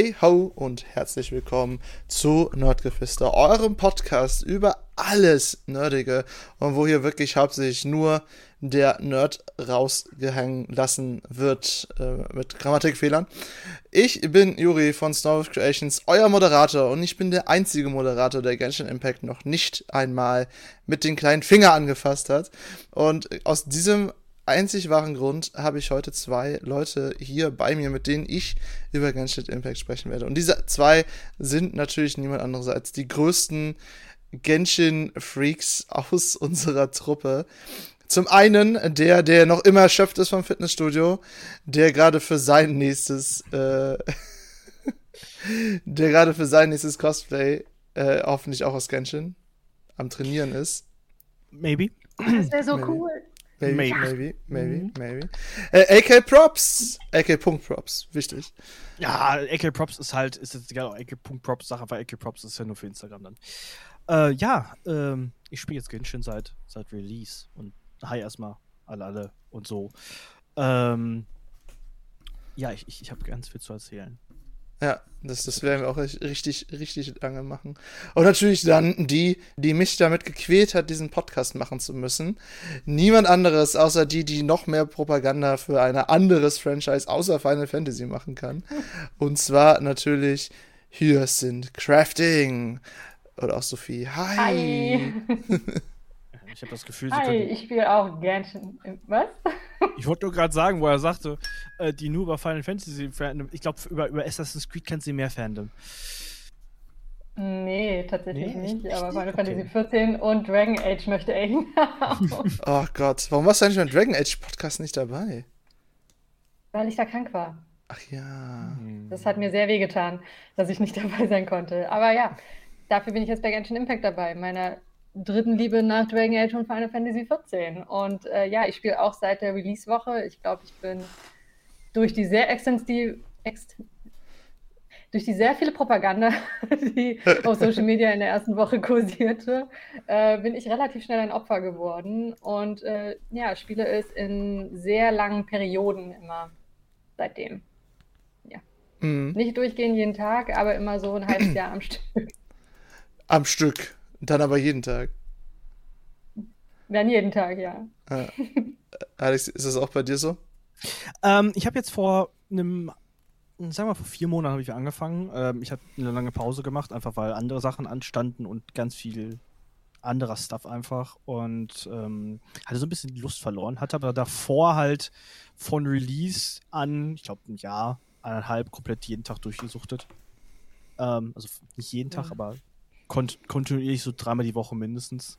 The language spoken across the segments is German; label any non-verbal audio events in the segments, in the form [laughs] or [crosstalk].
Hey ho und herzlich willkommen zu Nerdgeflüster, eurem Podcast über alles Nerdige und wo hier wirklich hauptsächlich nur der Nerd rausgehängen lassen wird äh, mit Grammatikfehlern. Ich bin Juri von Snowwolf Creations, euer Moderator und ich bin der einzige Moderator, der Genshin Impact noch nicht einmal mit den kleinen Finger angefasst hat. Und aus diesem einzig wahren Grund habe ich heute zwei Leute hier bei mir, mit denen ich über Genshin Impact sprechen werde. Und diese zwei sind natürlich niemand anderes als die größten Genshin-Freaks aus [laughs] unserer Truppe. Zum einen der, der noch immer erschöpft ist vom Fitnessstudio, der gerade für sein nächstes, äh, [laughs] der gerade für sein nächstes Cosplay, äh, hoffentlich auch aus Genshin, am Trainieren ist. Maybe. Das wäre so Maybe. cool. Maybe, maybe, maybe, maybe, mhm. maybe. Äh, AK Props. AK Punkt Props. Wichtig. Ja, AK Props ist halt, ist jetzt egal, AK Punkt Props Sache, weil AK Props ist ja nur für Instagram dann. Äh, ja, ähm, ich spiele jetzt Genshin seit, seit Release und hi erstmal alle, alle und so. Ähm, ja, ich, ich, ich habe ganz viel zu erzählen. Ja, das, das werden wir auch richtig, richtig lange machen. Und natürlich dann die, die mich damit gequält hat, diesen Podcast machen zu müssen. Niemand anderes, außer die, die noch mehr Propaganda für ein anderes Franchise außer Final Fantasy machen kann. Und zwar natürlich hier sind Crafting. Oder auch Sophie. Hi. Hi. [laughs] Ich habe das Gefühl, sie Hi, ich spiele auch Genshin. Was? [laughs] Ich wollte nur gerade sagen, wo er sagte, äh, die nur über Final Fantasy Fandom. Ich glaube, über, über Assassin's Creed kennt sie mehr Fandom. Nee, tatsächlich nee, nicht. Aber Final okay. Fantasy 14 und Dragon Age möchte ich haben. [laughs] oh Gott, warum warst du eigentlich beim Dragon Age Podcast nicht dabei? Weil ich da krank war. Ach ja. Das hat mir sehr wehgetan, dass ich nicht [laughs] dabei sein konnte. Aber ja, dafür bin ich jetzt bei Genshin Impact dabei, meiner dritten Liebe nach Dragon Age und Final Fantasy XIV. Und äh, ja, ich spiele auch seit der Release-Woche. Ich glaube, ich bin durch die sehr extensiv, ext durch die sehr viele Propaganda, [laughs] die auf Social Media in der ersten Woche kursierte, äh, bin ich relativ schnell ein Opfer geworden und äh, ja, spiele es in sehr langen Perioden immer seitdem. Ja. Mhm. Nicht durchgehend jeden Tag, aber immer so ein halbes Jahr am Stück. Am Stück. Dann aber jeden Tag. Dann jeden Tag, ja. ja. [laughs] Alex, ist das auch bei dir so? Ähm, ich habe jetzt vor einem, sagen wir mal, vor vier Monaten habe ich angefangen. Ähm, ich habe eine lange Pause gemacht, einfach weil andere Sachen anstanden und ganz viel anderer Stuff einfach und ähm, hatte so ein bisschen die Lust verloren, hatte aber davor halt von Release an, ich glaube ein Jahr, eineinhalb komplett jeden Tag durchgesuchtet. Ähm, also nicht jeden Tag, ja. aber kont kontinuierlich so dreimal die Woche mindestens.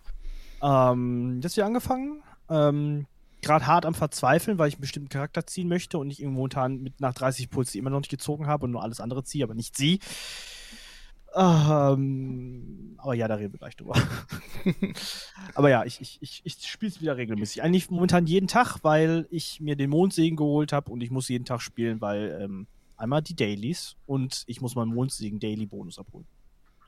Ähm, jetzt wieder angefangen. Ähm, Gerade hart am Verzweifeln, weil ich einen bestimmten Charakter ziehen möchte und ich irgendwo momentan mit nach 30 Puls die immer noch nicht gezogen habe und nur alles andere ziehe, aber nicht sie. Ähm, aber ja, da reden wir gleich drüber. [laughs] aber ja, ich, ich, ich, ich spiele es wieder regelmäßig. Eigentlich momentan jeden Tag, weil ich mir den Mondsegen geholt habe und ich muss jeden Tag spielen, weil ähm, einmal die Dailies und ich muss meinen Mondsegen Daily Bonus abholen.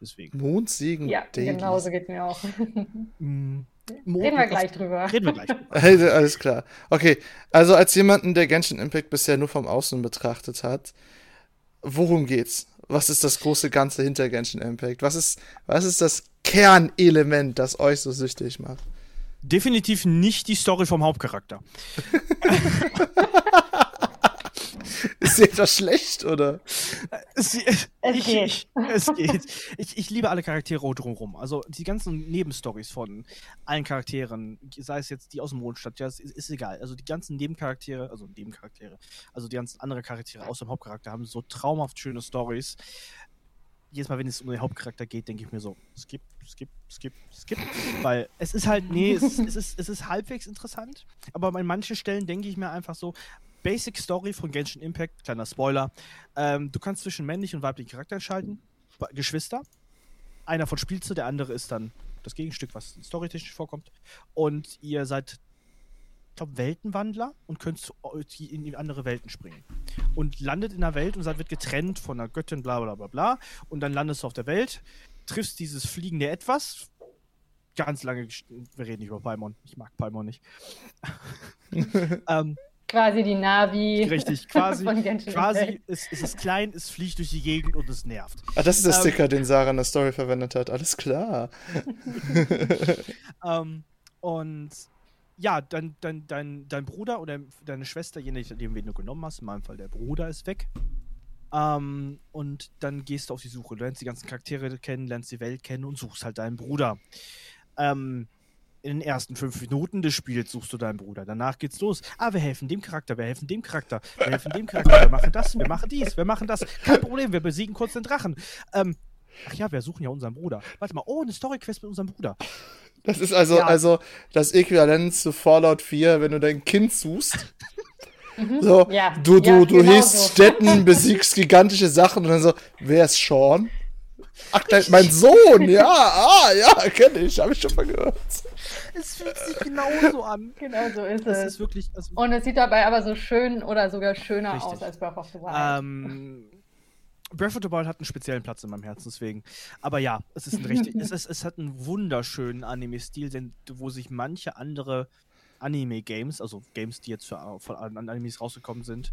Deswegen. Mondsegen. Ja, Dailies. genau so geht mir auch. [laughs] mm. Reden wir gleich drüber. Reden wir gleich drüber. [laughs] Hey, alles klar. Okay, also als jemanden, der Genshin Impact bisher nur vom Außen betrachtet hat, worum geht's? Was ist das große Ganze hinter Genshin Impact? Was ist, was ist das Kernelement, das euch so süchtig macht? Definitiv nicht die Story vom Hauptcharakter. [laughs] [laughs] Ist sie etwas schlecht, oder? Es, es ich, geht. Ich, es geht. Ich, ich liebe alle Charaktere drumherum. Also die ganzen Nebenstories von allen Charakteren, sei es jetzt die aus dem Mondstadt, ja, ist, ist egal. Also die ganzen Nebencharaktere, also Nebencharaktere, also die ganzen anderen Charaktere aus dem Hauptcharakter haben so traumhaft schöne Stories jedes Mal, wenn es um den Hauptcharakter geht, denke ich mir so, skip, skip, skip, skip. Weil es ist halt, nee, es ist, es ist, es ist halbwegs interessant, aber an manchen Stellen denke ich mir einfach so, Basic Story von Genshin Impact, kleiner Spoiler. Ähm, du kannst zwischen männlichen und weiblichen Charakteren schalten, Geschwister. Einer von spielst du, der andere ist dann das Gegenstück, was storytechnisch vorkommt. Und ihr seid, ich glaube, Weltenwandler und könnt in die andere Welten springen. Und landet in einer Welt und seid wird getrennt von einer Göttin, bla bla bla bla. Und dann landest du auf der Welt, triffst dieses fliegende Etwas, ganz lange, wir reden nicht über Paimon, ich mag Paimon nicht. [laughs] ähm, quasi die Navi. Richtig, [laughs] quasi, quasi es, es ist klein, es fliegt durch die Gegend und es nervt. Ah, das ist der ähm, Sticker, den Sarah in der Story verwendet hat. Alles klar. [laughs] ähm, und ja, dein, dein, dein, dein Bruder oder deine Schwester, je nachdem, wen du genommen hast, in meinem Fall der Bruder ist weg. Ähm, und dann gehst du auf die Suche. Du lernst die ganzen Charaktere kennen, lernst die Welt kennen und suchst halt deinen Bruder. Ähm, in den ersten fünf Minuten des Spiels suchst du deinen Bruder. Danach geht's los. Ah, wir helfen dem Charakter, wir helfen dem Charakter, wir helfen dem Charakter, wir machen das, wir machen dies, wir machen das. Kein Problem, wir besiegen kurz den Drachen. Ähm, ach ja, wir suchen ja unseren Bruder. Warte mal, oh, eine Story-Quest mit unserem Bruder. Das ist also, ja. also das Äquivalent zu Fallout 4, wenn du dein Kind suchst. [laughs] Mhm. So, ja. du, du, ja, du genau hilfst so. Städten, besiegst gigantische Sachen und dann so, wer ist Sean? Ach, mein [laughs] Sohn, ja, ah, ja, kenne ich, habe ich schon mal gehört. Es fühlt sich genauso an. Genau so ist das es. Ist wirklich, also und es sieht dabei aber so schön oder sogar schöner richtig. aus als Breath of the Wild. Ähm, Breath of the Wild hat einen speziellen Platz in meinem Herzen, deswegen. Aber ja, es ist ein richtig, [laughs] es, ist, es hat einen wunderschönen Anime-Stil, wo sich manche andere Anime-Games, also Games, die jetzt für, von Animes rausgekommen sind,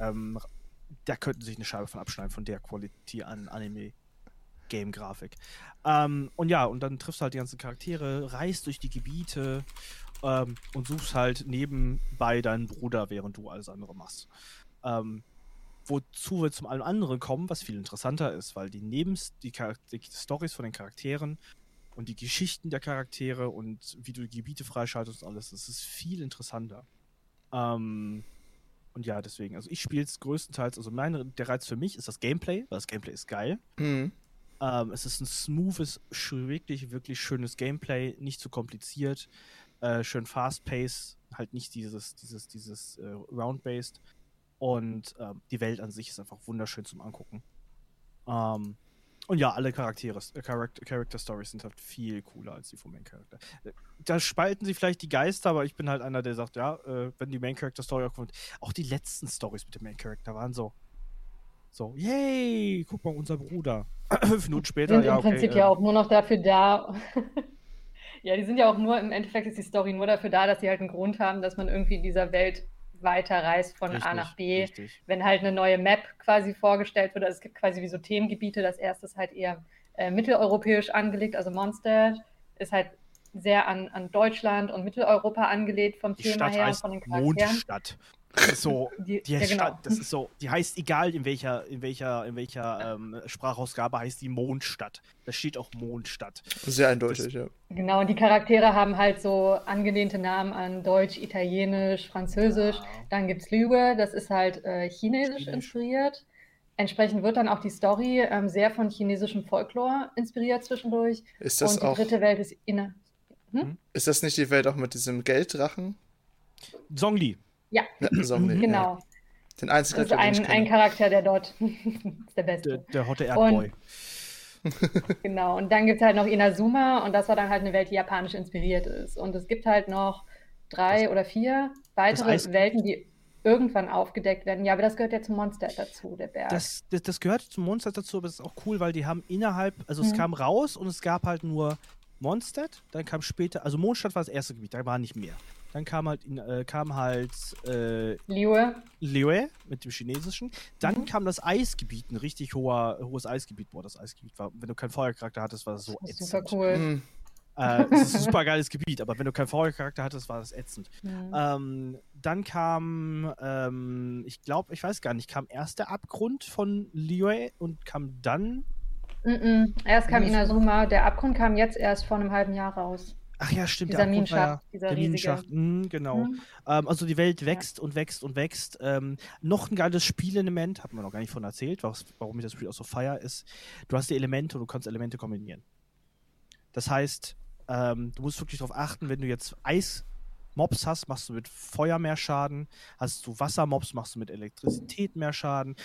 ähm, da könnten sich eine Scheibe von abschneiden von der Qualität an Anime. Game-Grafik. Ähm, und ja, und dann triffst du halt die ganzen Charaktere, reist durch die Gebiete ähm, und suchst halt nebenbei deinen Bruder, während du alles andere machst. Ähm, wozu wir zum allem anderen kommen, was viel interessanter ist, weil die Nebens, die, die Stories von den Charakteren und die Geschichten der Charaktere und wie du die Gebiete freischaltest und alles, das ist viel interessanter. Ähm, und ja, deswegen, also ich spiele es größtenteils, also meine, der Reiz für mich ist das Gameplay, weil das Gameplay ist geil. Mhm. Ähm, es ist ein smoothes, wirklich, wirklich schönes Gameplay, nicht zu kompliziert, äh, schön fast-paced, halt nicht dieses, dieses, dieses äh, round-based. Und ähm, die Welt an sich ist einfach wunderschön zum Angucken. Ähm, und ja, alle Charaktere, äh, Character, Character Stories sind halt viel cooler als die vom Main Character. Äh, da spalten sie vielleicht die Geister, aber ich bin halt einer, der sagt, ja, äh, wenn die Main Character Story auch kommt, auch die letzten Stories mit dem Main Character waren so, so, yay, guck mal, unser Bruder. [clears throat] Fünf Minuten später, sind ja, im Prinzip okay, ja auch nur noch dafür da. [laughs] ja, die sind ja auch nur, im Endeffekt ist die Story nur dafür da, dass sie halt einen Grund haben, dass man irgendwie in dieser Welt weiterreist von richtig, A nach B. Richtig. Wenn halt eine neue Map quasi vorgestellt wird, also es gibt quasi wie so Themengebiete. Das erste ist halt eher äh, mitteleuropäisch angelegt, also Monster ist halt sehr an, an Deutschland und Mitteleuropa angelegt vom die Thema Stadt her und von den Charakteren. Mondstadt. Das ist so, [laughs] die, die ja, genau. das ist so, die heißt egal in welcher, in welcher, in welcher ähm, Sprachausgabe heißt die Mondstadt. Da steht auch Mondstadt. Sehr eindeutig, das, ja. Genau, und die Charaktere haben halt so angelehnte Namen an Deutsch, Italienisch, Französisch. Wow. Dann gibt es Lüge, das ist halt äh, Chinesisch, Chinesisch inspiriert. Entsprechend wird dann auch die Story ähm, sehr von chinesischem Folklore inspiriert zwischendurch. Ist das und die auch, dritte Welt ist inne. Hm? Ist das nicht die Welt auch mit diesem Gelddrachen? Zongli. Ja, ja Zombie, genau. Ja. Den einzigen das ist ein, ein Charakter, der dort [laughs] ist der beste. Der, der hotte Erdboy. [laughs] genau, und dann gibt es halt noch Inazuma und das war dann halt eine Welt, die japanisch inspiriert ist. Und es gibt halt noch drei das, oder vier weitere Welten, die irgendwann aufgedeckt werden. Ja, aber das gehört ja zum Monster dazu, der Berg. Das, das, das gehört zum Monster dazu, aber es ist auch cool, weil die haben innerhalb, also es mhm. kam raus und es gab halt nur Mondstadt, dann kam später, also Mondstadt war das erste Gebiet, da war nicht mehr. Dann kam halt, äh, kam halt äh, Liue. Liue mit dem Chinesischen. Dann mhm. kam das Eisgebiet, ein richtig hoher, hohes Eisgebiet. Boah, das Eisgebiet war, wenn du keinen Feuercharakter hattest, war das so das ätzend. Super cool. Mhm. Äh, es ist ein super geiles Gebiet, aber wenn du keinen Feuercharakter hattest, war das ätzend. Mhm. Ähm, dann kam, ähm, ich glaube, ich weiß gar nicht, kam erst der Abgrund von Liue und kam dann. Mm -mm. Erst kam Inazuma, der Abgrund kam jetzt erst vor einem halben Jahr raus. Ach ja, stimmt. Dieser Minenschacht. Ja, dieser der Minenschacht, mhm, genau. Mhm. Ähm, also die Welt wächst ja. und wächst und wächst. Ähm, noch ein geiles Spielelement, hat man noch gar nicht von erzählt, was, warum ich das Spiel auch so feier, ist, du hast die Elemente und du kannst Elemente kombinieren. Das heißt, ähm, du musst wirklich darauf achten, wenn du jetzt Eismobs hast, machst du mit Feuer mehr Schaden. Hast du Wassermobs, machst du mit Elektrizität mehr Schaden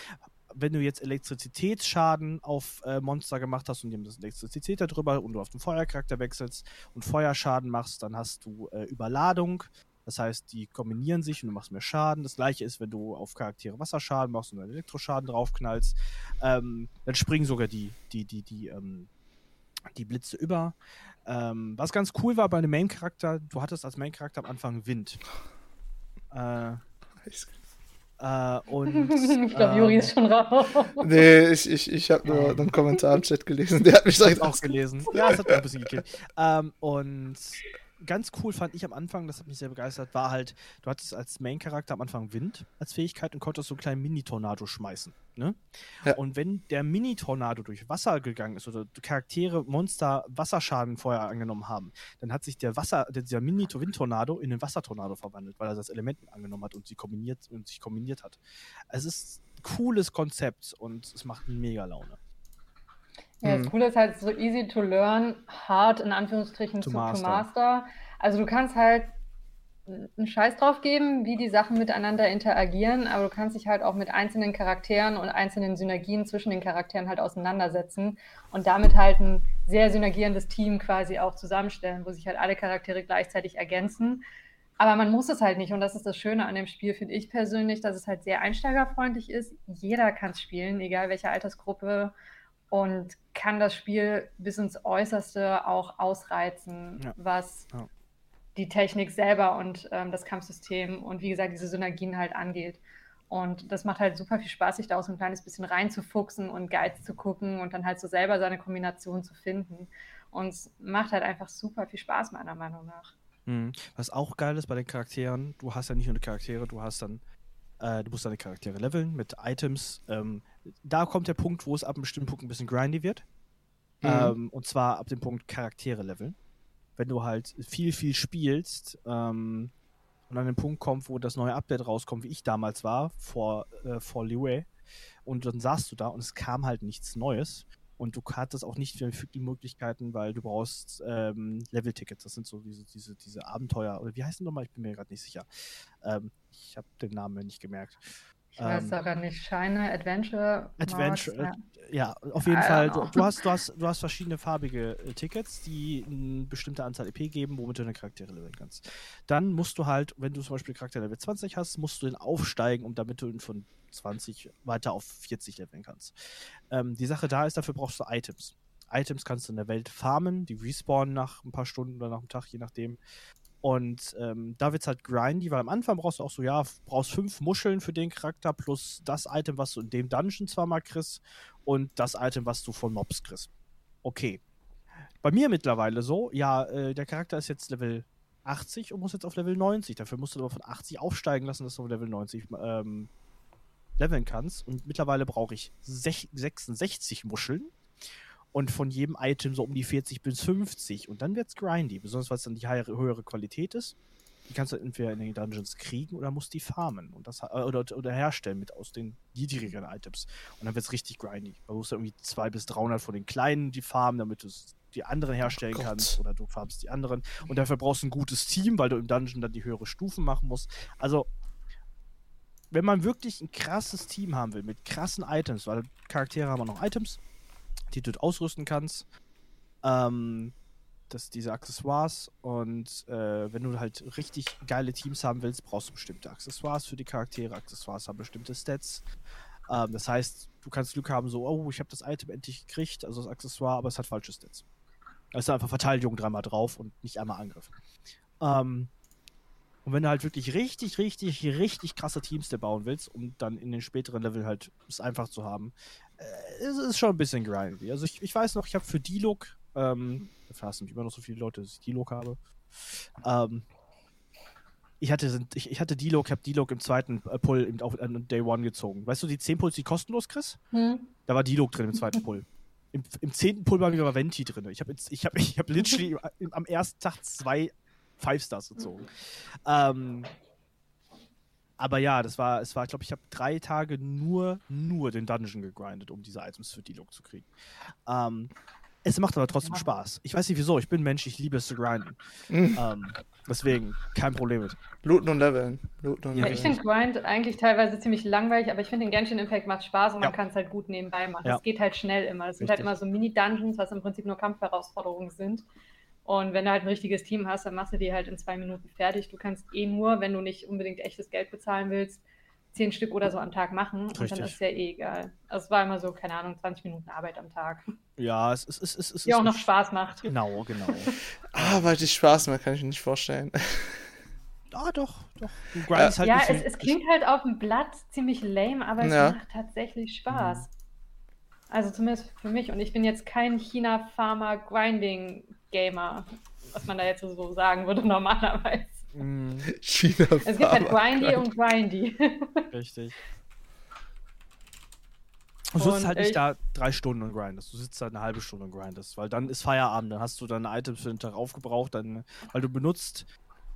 wenn du jetzt Elektrizitätsschaden auf äh, Monster gemacht hast und die das Elektrizität darüber und du auf den Feuercharakter wechselst und Feuerschaden machst, dann hast du äh, Überladung. Das heißt, die kombinieren sich und du machst mehr Schaden. Das gleiche ist, wenn du auf Charaktere Wasserschaden machst und einen Elektroschaden draufknallst, ähm, dann springen sogar die, die, die, die, ähm, die Blitze über. Ähm, was ganz cool war bei einem Main-Charakter, du hattest als Main-Charakter am Anfang Wind. Äh, Äh, und, [laughs] ich glaube, Juri ist schon raus. Nee, ich, ich, ich habe nur einen Kommentar im Chat gelesen. Der hat mich direkt auch gelesen. Ja, das hat mir ein bisschen gekillt. Ähm, und ganz cool fand ich am Anfang, das hat mich sehr begeistert, war halt, du hattest als Main-Charakter am Anfang Wind als Fähigkeit und konntest so einen kleinen Mini-Tornado schmeißen. Ne? Ja. Und wenn der Mini-Tornado durch Wasser gegangen ist oder Charaktere, Monster Wasserschaden vorher angenommen haben, dann hat sich der Wasser, dieser Mini-Wind-Tornado in den Wassertornado verwandelt, weil er das Element angenommen hat und, sie kombiniert, und sich kombiniert hat. Es ist ein cooles Konzept und es macht mega Laune. Ja, das mhm. Coole ist halt so easy to learn, hard in Anführungsstrichen to, to, master. to master. Also du kannst halt einen Scheiß drauf geben, wie die Sachen miteinander interagieren, aber du kannst dich halt auch mit einzelnen Charakteren und einzelnen Synergien zwischen den Charakteren halt auseinandersetzen und damit halt ein sehr synergierendes Team quasi auch zusammenstellen, wo sich halt alle Charaktere gleichzeitig ergänzen. Aber man muss es halt nicht und das ist das Schöne an dem Spiel, finde ich persönlich, dass es halt sehr einsteigerfreundlich ist. Jeder kann es spielen, egal welche Altersgruppe und kann das Spiel bis ins Äußerste auch ausreizen, ja. was ja. die Technik selber und ähm, das Kampfsystem und wie gesagt diese Synergien halt angeht. Und das macht halt super viel Spaß, sich da auch so ein kleines bisschen reinzufuchsen und Guides zu gucken und dann halt so selber seine Kombination zu finden. Und es macht halt einfach super viel Spaß, meiner Meinung nach. Mhm. Was auch geil ist bei den Charakteren, du hast ja nicht nur die Charaktere, du hast dann äh, du musst deine Charaktere leveln mit Items. Ähm, da kommt der Punkt, wo es ab einem bestimmten Punkt ein bisschen grindy wird. Mhm. Ähm, und zwar ab dem Punkt Charaktere leveln. Wenn du halt viel, viel spielst ähm, und an den Punkt kommt, wo das neue Update rauskommt, wie ich damals war, vor, äh, vor Liwei, und dann saßt du da und es kam halt nichts Neues. Und du hattest auch nicht viele Möglichkeiten, weil du brauchst ähm, Level-Tickets. Das sind so diese, diese, diese Abenteuer. Oder wie heißen die nochmal? Ich bin mir gerade nicht sicher. Ähm, ich habe den Namen nicht gemerkt. Ich weiß ähm, aber nicht. Shiner, Adventure. Adventure, Mars, ja. ja. auf jeden Fall. Du, du, hast, du, hast, du hast verschiedene farbige äh, Tickets, die eine bestimmte Anzahl EP geben, womit du deine Charaktere leveln kannst. Dann musst du halt, wenn du zum Beispiel Charakter Level 20 hast, musst du den aufsteigen, um damit du ihn von 20 weiter auf 40 leveln kannst. Ähm, die Sache da ist, dafür brauchst du Items. Items kannst du in der Welt farmen, die respawnen nach ein paar Stunden oder nach einem Tag, je nachdem. Und ähm, da wird es halt grindy, weil am Anfang brauchst du auch so, ja, brauchst fünf Muscheln für den Charakter plus das Item, was du in dem Dungeon zwar mal kriegst und das Item, was du von Mobs kriegst. Okay. Bei mir mittlerweile so, ja, äh, der Charakter ist jetzt Level 80 und muss jetzt auf Level 90. Dafür musst du aber von 80 aufsteigen lassen, dass du auf Level 90 ähm, leveln kannst. Und mittlerweile brauche ich 66 Muscheln und von jedem Item so um die 40 bis 50 und dann wird's grindy, besonders weil es dann die höhere Qualität ist. Die kannst du entweder in den Dungeons kriegen oder musst die farmen und das, äh, oder, oder herstellen mit aus den niedrigeren Items. Und dann wird's richtig grindy. Da musst du irgendwie 200 bis 300 von den kleinen die farmen, damit du die anderen herstellen oh kannst oder du farmst die anderen. Und dafür brauchst du ein gutes Team, weil du im Dungeon dann die höhere Stufen machen musst. Also, wenn man wirklich ein krasses Team haben will mit krassen Items, weil Charaktere haben auch noch Items, die du ausrüsten kannst. Ähm, das, diese Accessoires und äh, wenn du halt richtig geile Teams haben willst, brauchst du bestimmte Accessoires für die Charaktere. Accessoires haben bestimmte Stats. Ähm, das heißt, du kannst Glück haben, so, oh, ich habe das Item endlich gekriegt, also das Accessoire, aber es hat falsche Stats. Es ist einfach Verteidigung dreimal drauf und nicht einmal Angriff. Ähm, und wenn du halt wirklich richtig, richtig, richtig krasse Teams dir bauen willst, um dann in den späteren Level halt es einfach zu haben, äh, ist es schon ein bisschen grindy. Also ich, ich weiß noch, ich habe für D-Look, ähm, hassen mich immer noch so viele Leute, dass ich D-Look habe. Ähm, ich hatte, ich, ich hatte D-Log, habe D-Log im zweiten äh, Pull im, auf, äh, Day One gezogen. Weißt du, die 10 Pulls, die kostenlos kriegst? Hm. Da war D-Log drin im zweiten Pull. Im, Im zehnten Pull war wieder Venti drin. Ich habe ich hab, ich hab literally [laughs] am ersten Tag zwei Five Stars gezogen. Ähm, aber ja, das war, es war, ich glaube, ich habe drei Tage nur, nur den Dungeon gegrindet, um diese Items für D-Log zu kriegen. Ähm, es macht aber trotzdem Spaß. Ich weiß nicht wieso, ich bin Mensch, ich liebe es zu grinden. Mhm. Ähm, deswegen, kein Problem mit. Looten und Leveln. Looten und ja, ich finde Grind eigentlich teilweise ziemlich langweilig, aber ich finde den Genshin Impact macht Spaß und ja. man kann es halt gut nebenbei machen. Es ja. geht halt schnell immer. Es sind halt immer so Mini-Dungeons, was im Prinzip nur Kampfherausforderungen sind. Und wenn du halt ein richtiges Team hast, dann machst du die halt in zwei Minuten fertig. Du kannst eh nur, wenn du nicht unbedingt echtes Geld bezahlen willst, zehn Stück oder so am Tag machen. Richtig. Und dann ist ja eh egal. Also es war immer so, keine Ahnung, 20 Minuten Arbeit am Tag. Ja, es ist. Es, es, es Die auch noch Spaß macht. Genau, genau. [laughs] Arbeit, die Spaß macht, kann ich mir nicht vorstellen. Ja, [laughs] doch, doch. Du grindest äh, halt ja, es, es, klingt halt auf dem Blatt ziemlich lame, aber es ja. macht tatsächlich Spaß. Mhm. Also zumindest für mich. Und ich bin jetzt kein China-Pharma-Grinding-Gamer, was man da jetzt so sagen würde normalerweise. Mm. China es gibt halt Grindy und Grindy. Richtig. Du sitzt halt nicht da drei Stunden und grindest. Du sitzt da eine halbe Stunde und grindest, weil dann ist Feierabend, dann hast du deine Items für den Tag aufgebraucht, dann, weil du benutzt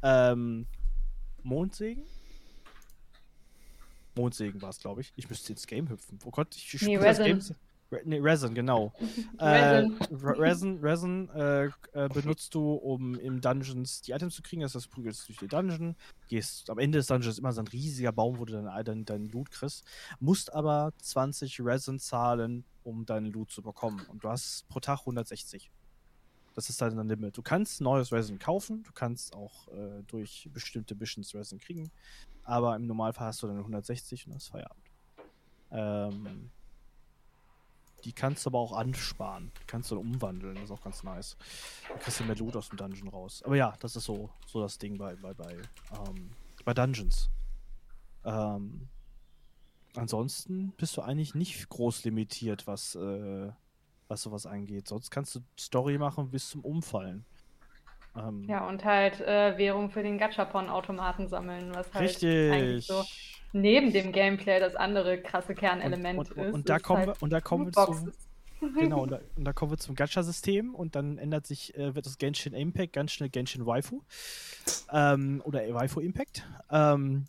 ähm, Mondsägen? Mondsegen war es, glaube ich. Ich müsste ins Game hüpfen. Oh Gott, ich nee, das Game. Nee, Resin, genau. [laughs] Resin. Äh, Resin, Resin äh, äh, benutzt du, um im Dungeons die Items zu kriegen. Das heißt, du prügelst durch die Dungeon, gehst am Ende des Dungeons immer so ein riesiger Baum, wo du dann dein, dein Loot kriegst. Musst aber 20 Resin zahlen, um deinen Loot zu bekommen. Und du hast pro Tag 160. Das ist halt ein Limit. Du kannst neues Resin kaufen, du kannst auch äh, durch bestimmte Missions Resin kriegen, aber im Normalfall hast du dann 160 und das ist Feierabend. Ähm, die kannst du aber auch ansparen. Die kannst du dann umwandeln. Das ist auch ganz nice. Dann kriegst du mehr Loot aus dem Dungeon raus. Aber ja, das ist so, so das Ding bei, bei, bei, ähm, bei Dungeons. Ähm, ansonsten bist du eigentlich nicht groß limitiert, was, äh, was sowas angeht. Sonst kannst du Story machen bis zum Umfallen. Ähm, ja, und halt äh, Währung für den Gachapon-Automaten sammeln, was halt richtig. eigentlich so neben dem Gameplay das andere krasse Kernelement und, und, ist. Und da, kommen halt wir, und da kommen wir zum. [laughs] Genau, und da, und da, kommen wir zum Gacha-System und dann ändert sich, äh, wird das Genshin Impact ganz schnell Genshin Waifu. Ähm, oder Waifu Impact. Ähm,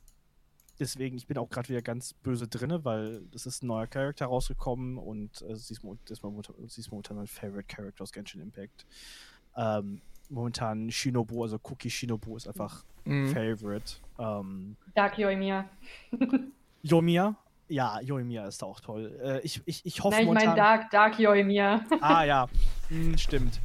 deswegen, ich bin auch gerade wieder ganz böse drin, weil es ist ein neuer Charakter rausgekommen und äh, sie, ist, ist momentan, sie ist momentan mein Favorite Character aus Genshin Impact. Ähm, momentan Shinobu, also Cookie Shinobu ist einfach mhm. Favorite. Ähm, Dark Yoimiya. [laughs] Yoimiya? Ja, Yoimiya ist auch toll. Äh, ich, ich, ich hoffe Nein, ich meine Dark, Dark Yoimiya. ah [laughs] ja, hm, stimmt.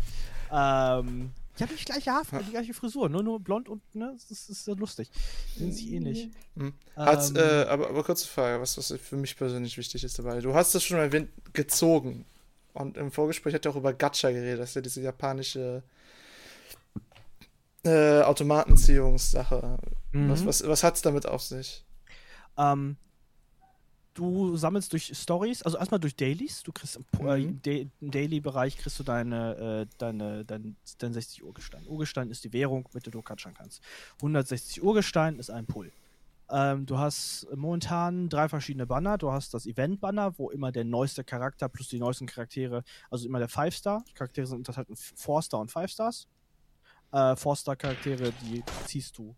Ähm, die haben die gleiche Haarfarbe, die gleiche Frisur, nur, nur blond und, ne, das ist, das ist lustig. Sind sie ähnlich. Mhm. Hat, ähm, äh, aber, aber kurze Frage, was, was für mich persönlich wichtig ist dabei. Du hast das schon mal gezogen. Und im Vorgespräch hat er auch über Gacha geredet, das ist ja diese japanische äh, Automatenziehungssache. Mhm. Was, was, was hat es damit auf sich? Ähm, du sammelst durch Stories, also erstmal durch Dailies. Du kriegst äh, mhm. äh, im Daily-Bereich kriegst du deine, äh, deine, dein, dein 60 Urgestein. Urgestein ist die Währung, mit der du katschern kannst. 160 Urgestein ist ein Pull. Ähm, du hast momentan drei verschiedene Banner. Du hast das Event-Banner, wo immer der neueste Charakter plus die neuesten Charaktere, also immer der Five-Star. Charaktere sind unterteilt in Four-Star und Five-Stars äh, Forster-Charaktere, die ziehst du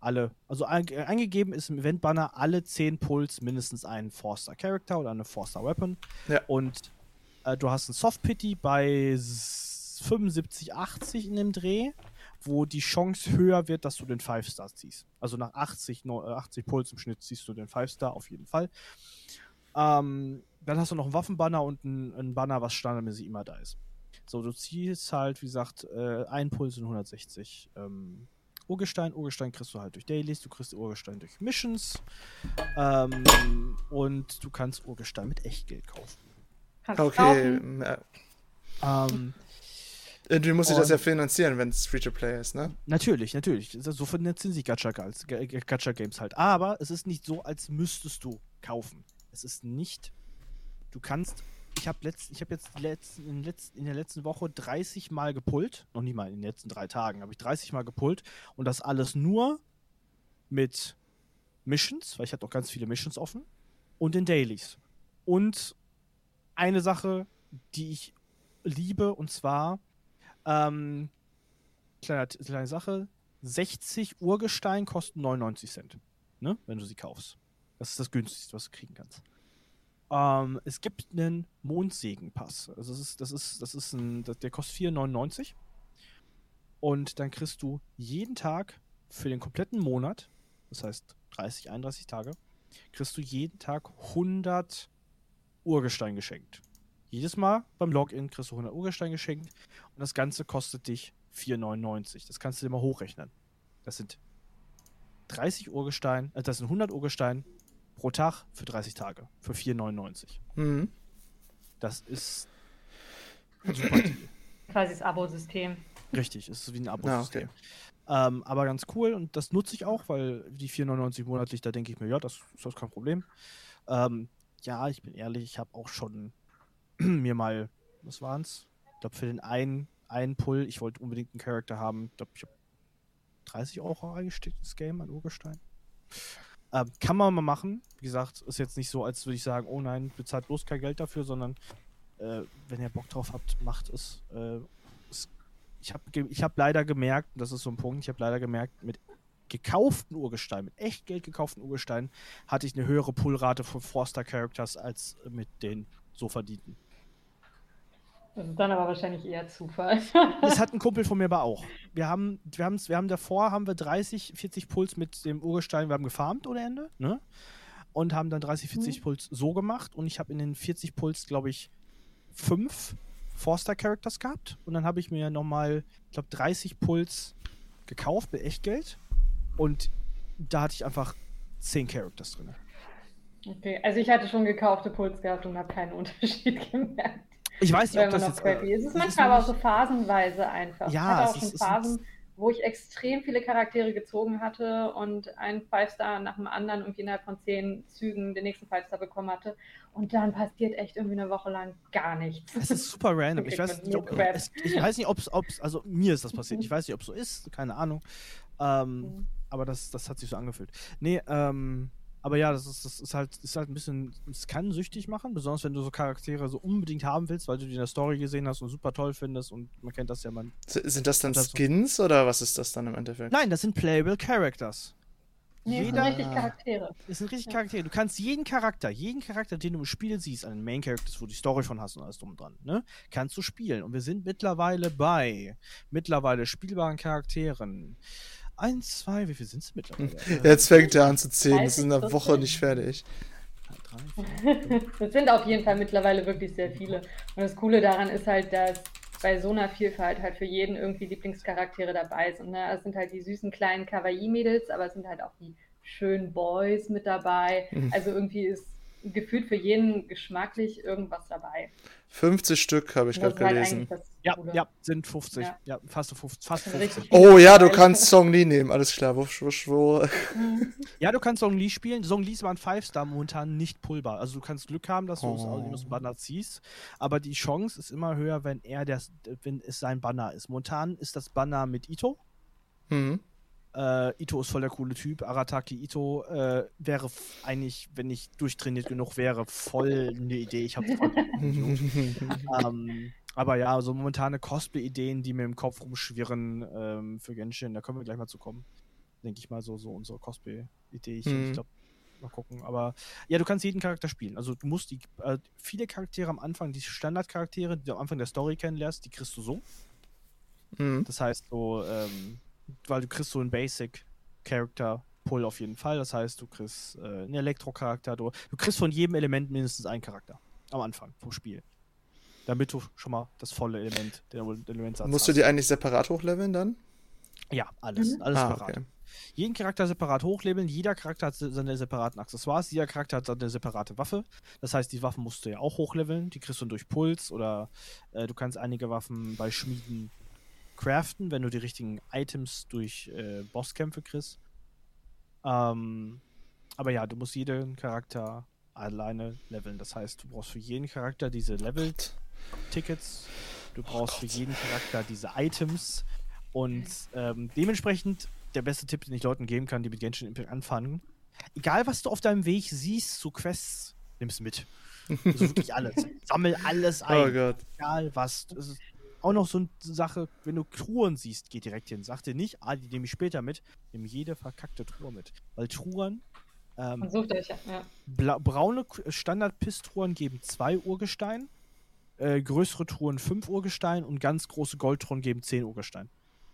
alle. Also eingegeben ist im Event-Banner alle 10 Puls mindestens einen Forster-Charakter oder eine Forster-Weapon. Ja. Und äh, du hast ein Soft-Pity bei 75, 80 in dem Dreh, wo die Chance höher wird, dass du den 5-Star ziehst. Also nach 80, 80 Puls im Schnitt ziehst du den 5-Star auf jeden Fall. Ähm, dann hast du noch einen Waffenbanner und ein, ein Banner, was standardmäßig immer da ist. So, du ziehst halt, wie gesagt, äh, ein Puls in 160 ähm, Urgestein. Urgestein kriegst du halt durch Dailies, du kriegst Urgestein durch Missions ähm, und du kannst Urgestein mit Echtgeld kaufen. Kannst okay. Ähm, Irgendwie muss ich das ja finanzieren, wenn es Free-to-Play ist, ne? Natürlich, natürlich. So finanzieren sich Gacha-Games Gacha halt. Aber es ist nicht so, als müsstest du kaufen. Es ist nicht. Du kannst ich habe hab jetzt letzt, in, letzt, in, der letzten Woche 30 Mal gepullt. Noch nicht mal in den letzten drei Tagen habe ich 30 Mal gepullt. Und das alles nur mit Missions, weil ich hatte auch ganz viele Missions offen. Und in Dailies. Und eine Sache, die ich liebe, und zwar, ähm, kleine, kleine Sache, 60 Urgestein kosten 99 Cent. Ne? Wenn du sie kaufst. Das ist das günstigste, was du kriegen kannst. Ähm, es gibt einen Mondsegenpass. Also das ist, das ist, das ist ein, der kostet 4,99. Und dann kriegst du jeden Tag für den kompletten Monat, das heißt 30, 31 Tage, kriegst du jeden Tag 100 Urgestein geschenkt. Jedes Mal beim Login kriegst du 100 Urgestein geschenkt und das Ganze kostet dich 4,99. Das kannst du dir mal hochrechnen. Das sind 30 Urgestein, äh, das sind 100 Urgestein pro Tag für 30 Tage. Für 4,99. Mhm. Das ist [clears throat] ein super Deal. Quasi das Abo-System. Richtig, es ist wie ein Abo-System. Ah, okay. Ähm, aber ganz cool und das nutze ich auch, weil die 4,99 monatlich, da denke ich mir, ja, das, das ist kein Problem. Ähm, ja, ich bin ehrlich, ich habe auch schon [clears throat] mir mal, was waren's? Ich glaube, für den einen, einen Pull, ich wollte unbedingt einen Charakter haben. Ich glaube, ich habe 30 Euro eingesteckt, das Game an Urgestein. Ähm, kann man mal machen. Wie gesagt, ist jetzt nicht so, als würde ich sagen, oh nein, bezahlt bloß kein Geld dafür, sondern äh, wenn ihr Bock drauf habt, macht es. Äh, es ich habe ich hab leider gemerkt, das ist so ein Punkt, ich habe leider gemerkt, mit gekauften Urgestein, mit echt Geld gekauften Urgestein, hatte ich eine höhere Pullrate von Forster Characters als mit den so verdienten. Das ist dann aber wahrscheinlich eher Zufall. das hat ein [laughs] Kumpel von mir aber auch. Wir haben, wir haben, wir haben davor haben wir 30, 40 Puls mit dem Urgestein, wir haben gefarmt ohne Ende, ne? Und haben dann 30, 40 mhm. Puls so gemacht und ich habe in den 40 Puls, glaube ich, fünf Forster Characters gehabt und dann habe ich mir nochmal, ich glaube, 30 Puls gekauft mit Echtgeld und da hatte ich einfach 10 Characters drin. Okay, also ich hatte schon gekaufte Puls gehabt und habe keinen Unterschied [laughs] gemerkt. Ich weiß nicht, ob das jetzt. Crappy. Äh, es ist manchmal aber auch so phasenweise einfach. Ja, ich hatte auch schon Phasen, wo ich extrem viele Charaktere gezogen hatte und einen Five-Star nach dem anderen irgendwie innerhalb von zehn Zügen den nächsten Five-Star bekommen hatte. Und dann passiert echt irgendwie eine Woche lang gar nichts. Das ist super random. Ich [laughs] weiß nicht, ob, es, ich weiß nicht, ob es, also mir ist das passiert. Ich [laughs] weiß nicht, ob es so ist, keine Ahnung. Ähm, mhm. Aber das, das hat sich so angefühlt. Nee, ähm, aber ja, das ist, das ist halt, ist halt ein bisschen, es kann süchtig machen, besonders wenn du so Charaktere so unbedingt haben willst, weil du die in der Story gesehen hast und super toll findest und man kennt das ja man. Sind das dann Skins so. oder was ist das dann im Endeffekt? Nein, das sind Playable Characters. Nee, Jeder, das sind richtig Charaktere. Das sind richtig. Charaktere. Du kannst jeden Charakter, jeden Charakter, den du im Spiel siehst, einen Main Character, wo du die Story von hast und alles drum und dran, ne, kannst du spielen. Und wir sind mittlerweile bei mittlerweile spielbaren Charakteren. Eins, zwei, wie viel sind es mittlerweile? [laughs] Jetzt fängt er an zu zählen, das ist in einer Woche nicht fertig. Das [laughs] sind auf jeden Fall mittlerweile wirklich sehr viele. Und das Coole daran ist halt, dass bei so einer Vielfalt halt für jeden irgendwie Lieblingscharaktere dabei sind. Ne? Es sind halt die süßen kleinen Kawaii-Mädels, aber es sind halt auch die schönen Boys mit dabei. Mhm. Also irgendwie ist gefühlt für jeden geschmacklich irgendwas dabei. 50 Stück habe ich gerade halt gelesen. Ja, ja, sind 50. Ja, ja fast 50. Fast 50. Oh ja, du kannst Song Lee nehmen, alles klar. Wusch, wusch, wo. Ja, du kannst Song Lee spielen. Song Lee ist aber ein Five-Star momentan nicht pullbar. Also du kannst Glück haben, dass du oh. es aus dem Banner ziehst. Aber die Chance ist immer höher, wenn er das, wenn es sein Banner ist. Momentan ist das Banner mit Ito. Mhm. Äh, Ito ist voll der coole Typ. Arataki Ito äh, wäre eigentlich, wenn ich durchtrainiert genug wäre, voll eine Idee. Ich habe [laughs] ähm, aber ja, so momentane Cosplay-Ideen, die mir im Kopf rumschwirren ähm, für Genshin, da können wir gleich mal zu kommen. Denke ich mal, so, so unsere Cosplay-Idee. Ich, mhm. ich glaube, mal gucken. Aber ja, du kannst jeden Charakter spielen. Also du musst die äh, viele Charaktere am Anfang, die Standardcharaktere, die du am Anfang der Story kennenlernst, die kriegst du so. Mhm. Das heißt, so, ähm, weil du kriegst so einen Basic Character Pull auf jeden Fall. Das heißt, du kriegst äh, einen Elektro-Charakter, du, du kriegst von jedem Element mindestens einen Charakter am Anfang vom Spiel. Damit du schon mal das volle Element, den Elementsatz Musst hast. du die eigentlich separat hochleveln dann? Ja, alles. Mhm. Alles ah, separat. Okay. Jeden Charakter separat hochleveln, jeder Charakter hat seine separaten Accessoires, jeder Charakter hat seine separate Waffe. Das heißt, die Waffen musst du ja auch hochleveln, die kriegst du durch Puls oder äh, du kannst einige Waffen bei Schmieden craften, wenn du die richtigen Items durch äh, Bosskämpfe kriegst. Ähm, aber ja, du musst jeden Charakter alleine leveln. Das heißt, du brauchst für jeden Charakter diese Level-Tickets. Du oh brauchst oh für jeden Charakter diese Items. Und ähm, dementsprechend der beste Tipp, den ich Leuten geben kann, die mit Genshin Impact anfangen. Egal, was du auf deinem Weg siehst zu Quests, nimm's mit. Also wirklich alles. [laughs] Sammel alles oh ein. Oh Gott. Egal was. Das ist auch noch so eine Sache, wenn du Truhen siehst, geh direkt hin. Sag dir nicht, ah, die nehme ich später mit. Nimm jede verkackte Truhe mit. Weil Truhen. Ähm, euch, ja. braune Standard-Pistruhen geben zwei Urgestein. Äh, größere Truhen fünf Urgestein und ganz große Goldtruhen geben zehn Urgestein.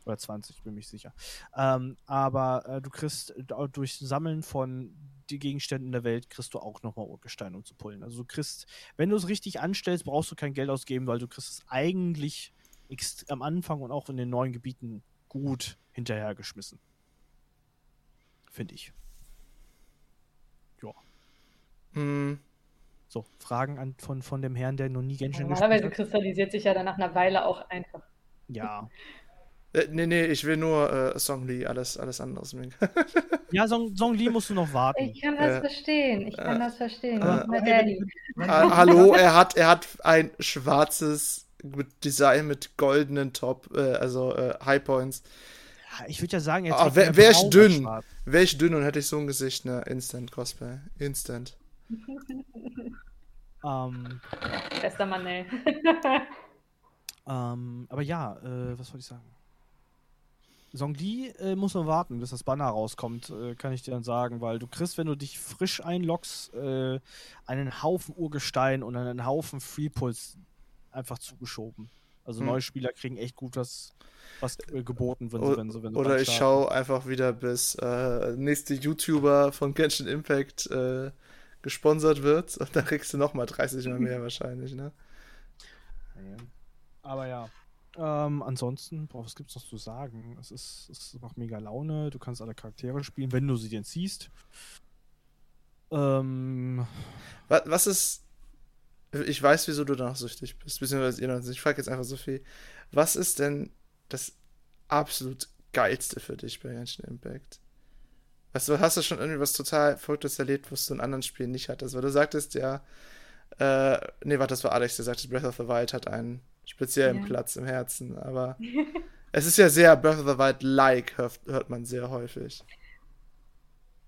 Oder 20, bin ich sicher. Ähm, aber äh, du kriegst durch Sammeln von die Gegenständen der Welt kriegst du auch nochmal Urgestein, um zu pullen. Also du kriegst, wenn du es richtig anstellst, brauchst du kein Geld ausgeben, weil du kriegst es eigentlich am Anfang und auch in den neuen Gebieten gut hinterhergeschmissen. Finde ich. Ja. Hm. So, Fragen an, von, von dem Herrn, der noch nie Genshin Normalerweise kristallisiert sich ja dann nach einer Weile auch einfach. Ja. [laughs] Äh, nee, nee, ich will nur äh, Song Lee, alles, alles andere [laughs] ja, Song, Song Lee musst du noch warten. Ich kann das äh, verstehen, ich kann äh, das verstehen. Äh, [laughs] hallo, er hat, er hat ein schwarzes Design mit goldenen Top, äh, also äh, High Points. Ja, ich würde ja sagen, er ah, Wäre wär ich dünn, wäre ich dünn und hätte ich so ein Gesicht, ne? Instant Cosplay. Instant. [laughs] ähm, Bester Mann, ey. [laughs] ähm, aber ja, äh, was wollte ich sagen? Songli äh, muss man warten, bis das Banner rauskommt, äh, kann ich dir dann sagen, weil du kriegst, wenn du dich frisch einloggst, äh, einen Haufen Urgestein und einen Haufen Freepuls einfach zugeschoben. Also hm. neue Spieler kriegen echt gut was, was äh, geboten, wenn sie, wenn sie, wenn sie Oder ich schaue einfach wieder, bis äh, nächste YouTuber von Genshin Impact äh, gesponsert wird [laughs] und dann kriegst du nochmal 30 mal mehr [laughs] wahrscheinlich, ne? Aber ja. Ähm, ansonsten, boah, was gibt's noch zu sagen? Es ist, es macht mega Laune. Du kannst alle Charaktere spielen, wenn du sie denn ziehst. Ähm, was, was ist. Ich weiß, wieso du danach süchtig bist, beziehungsweise ihr noch Ich frage jetzt einfach so viel. Was ist denn das absolut geilste für dich bei Genshin Impact? Weißt du, hast du schon irgendwie was total Verrücktes erlebt, was du in anderen Spielen nicht hattest? Weil du sagtest ja, äh, nee, warte, das war Alex, der sagte, Breath of the Wild hat einen speziellen ja. Platz im Herzen. Aber [laughs] es ist ja sehr Breath of the Wild-like, hört, hört, man sehr häufig.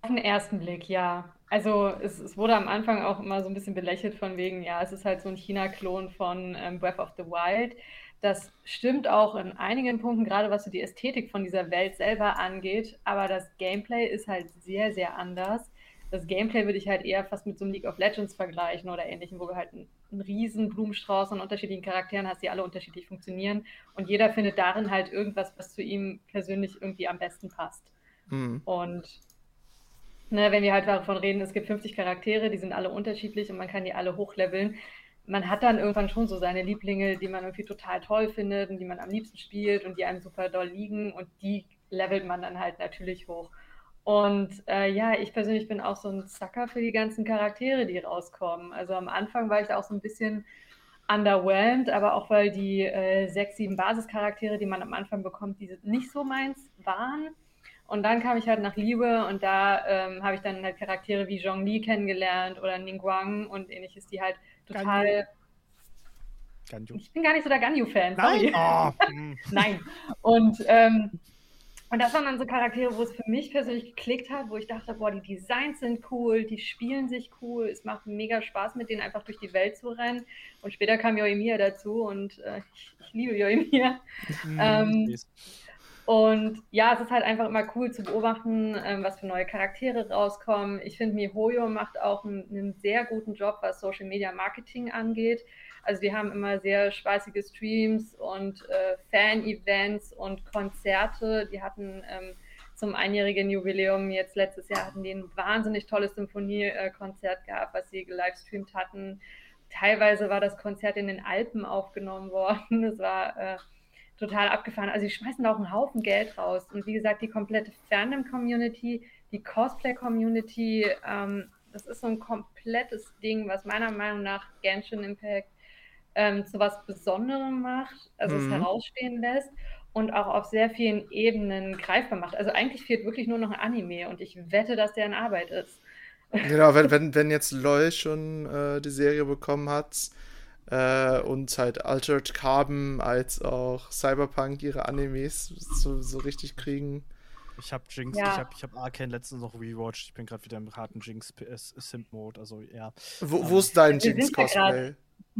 Auf den ersten Blick, ja. Also es, es, wurde am Anfang auch immer so ein bisschen belächelt von wegen, ja, es ist halt so ein China-Klon von ähm, Breath of the Wild. Das stimmt auch in einigen Punkten, gerade was so die Ästhetik von dieser Welt selber angeht. Aber das Gameplay ist halt sehr, sehr anders das Gameplay würde ich halt eher fast mit so einem League of Legends vergleichen oder ähnlichem, wo du halt einen, einen riesen Blumenstrauß an unterschiedlichen Charakteren hast, die alle unterschiedlich funktionieren und jeder findet darin halt irgendwas, was zu ihm persönlich irgendwie am besten passt. Mhm. Und ne, wenn wir halt davon reden, es gibt 50 Charaktere, die sind alle unterschiedlich und man kann die alle hochleveln, man hat dann irgendwann schon so seine Lieblinge, die man irgendwie total toll findet und die man am liebsten spielt und die einem super doll liegen und die levelt man dann halt natürlich hoch. Und äh, ja, ich persönlich bin auch so ein Sucker für die ganzen Charaktere, die rauskommen. Also am Anfang war ich auch so ein bisschen underwhelmed, aber auch weil die äh, sechs, sieben Basischaraktere, die man am Anfang bekommt, die nicht so meins waren. Und dann kam ich halt nach Liebe und da ähm, habe ich dann halt Charaktere wie Zhongli kennengelernt oder Ningguang und ähnliches, die halt total. Ganyu. Ich bin gar nicht so der Ganyu-Fan. Nein. Oh. [laughs] Nein. Und ähm, und das waren dann so Charaktere, wo es für mich persönlich geklickt hat, wo ich dachte, boah, die Designs sind cool, die spielen sich cool, es macht mega Spaß, mit denen einfach durch die Welt zu rennen. Und später kam Yoimiya dazu und äh, ich, ich, liebe Yoimiya. Mhm, ähm, und ja, es ist halt einfach immer cool zu beobachten, ähm, was für neue Charaktere rauskommen. Ich finde, MiHoYo macht auch einen, sehr guten Job, was Social Media Marketing angeht. Also die haben immer sehr spaßige Streams und äh, Fan-Events und Konzerte. Die hatten ähm, zum einjährigen Jubiläum jetzt letztes Jahr hatten die ein wahnsinnig tolles Symphoniekonzert gehabt, was sie gelivestreamt hatten. Teilweise war das Konzert in den Alpen aufgenommen worden. [laughs] Das war äh, total abgefahren. Also sie schmeißen da auch einen Haufen Geld raus. Und wie gesagt, die komplette Fandom-Community, die Cosplay-Community, ähm, das ist so ein komplettes Ding, was meiner Meinung nach Genshin Impact ähm, zu was Besonderem macht, also mhm. es herausstehen lässt und auch auf sehr vielen Ebenen greifbar macht. Also eigentlich fehlt wirklich nur noch ein Anime und ich wette, dass der in Arbeit ist. Genau, wenn, [laughs] wenn, wenn jetzt LOL schon äh, die Serie bekommen hat äh, und halt Altered Carbon als auch Cyberpunk ihre Animes so, so richtig kriegen. Ich habe Jinx, ja. ich habe ich hab Arcane letztens noch rewatcht. Ich bin gerade wieder im harten Jinx-Simp-Mode, also ja. Wo, wo ist dein Jinx-Cosplay?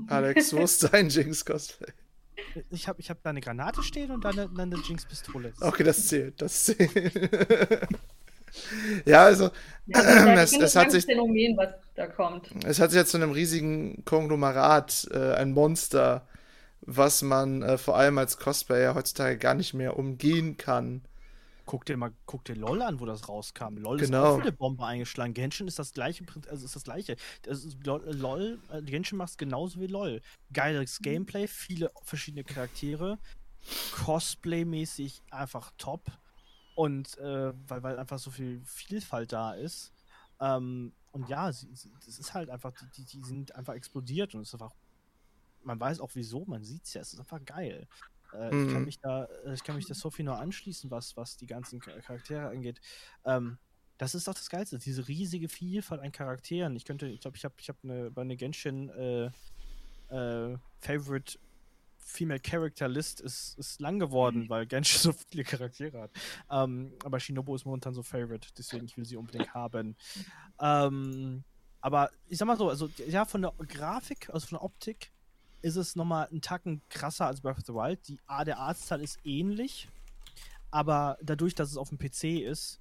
Alex, wo [laughs] ist dein Jinx-Cosplay? Ich habe ich hab da eine Granate stehen und dann eine, eine Jinx-Pistole. Okay, das zählt, das zählt. [laughs] ja, also ja, [clears throat] es, es hat sich Phänomen, was da kommt. Es hat sich jetzt zu einem riesigen Konglomerat, äh, ein Monster, was man äh, vor allem als Cosplayer heutzutage gar nicht mehr umgehen kann. Guck dir mal, guck dir LOL an, wo das rauskam. LOL genau. ist auch für eine Bombe eingeschlagen. Genshin ist das gleiche, also ist das gleiche. Das ist LOL, äh, Genshin macht es genauso wie LOL. Geiles. Gameplay, viele verschiedene Charaktere, Cosplay-mäßig einfach top. Und äh, weil, weil einfach so viel Vielfalt da ist. Ähm, und ja, es ist halt einfach, die, die, sind einfach explodiert und es ist einfach, man weiß auch wieso, man sieht es ja, es ist einfach geil. Äh, mhm. ich, kann mich da, äh, ich kann mich da Sophie nur anschließen, was, was die ganzen Charaktere angeht. Ähm, das ist doch das Geilste, diese riesige Vielfalt an Charakteren. Ich könnte, ich glaube, ich habe ich hab eine, bei einer Genshin äh, äh, Favorite Female Character List ist, ist lang geworden, mhm. weil Genshin [laughs] so viele Charaktere hat. Ähm, aber Shinobu ist momentan so Favorite, deswegen ich will sie unbedingt haben. Ähm, aber ich sag mal so, also ja, von der Grafik, also von der Optik, ist es nochmal einen Tacken krasser als Breath of the Wild. Die A der Artstyle ist ähnlich, aber dadurch, dass es auf dem PC ist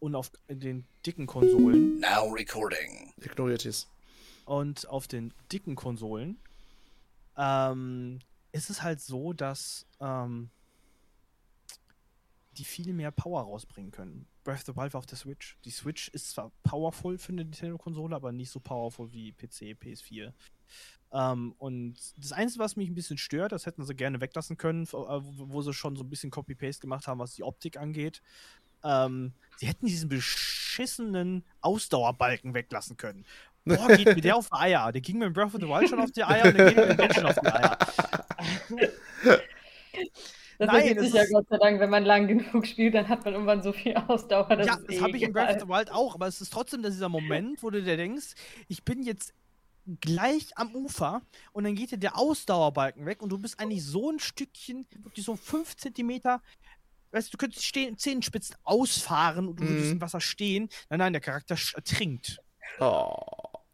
und auf den dicken Konsolen. Now recording. Ignoriert es. Und auf den dicken Konsolen ähm, ist es halt so, dass ähm, die viel mehr Power rausbringen können. Breath of the Wild war auf der Switch. Die Switch ist zwar powerful für eine Nintendo-Konsole, aber nicht so powerful wie PC, PS4. Ähm, und das Einzige, was mich ein bisschen stört, das hätten sie gerne weglassen können, äh, wo sie schon so ein bisschen Copy-Paste gemacht haben, was die Optik angeht. Ähm, sie hätten diesen beschissenen Ausdauerbalken weglassen können. Boah, geht mir der [laughs] auf die Eier. Der ging mit Breath of the Wild schon auf die Eier und der geht mit Menschen auf die Eier. [laughs] [laughs] Das Nein, ist sicher, Gott sei Dank, wenn man lang genug spielt, dann hat man irgendwann so viel Ausdauer. Das ja, das habe ich in Breath of the Wild auch, aber es ist trotzdem dieser Moment, wo du dir denkst, ich bin jetzt gleich am Ufer und dann geht dir der Ausdauerbalken weg und du bist eigentlich so ein Stückchen, wirklich so fünf Zentimeter weißt du, du könntest stehen, Zehenspitzen ausfahren und du würdest mhm. im Wasser stehen. Nein, nein, der Charakter ertrinkt. Oh.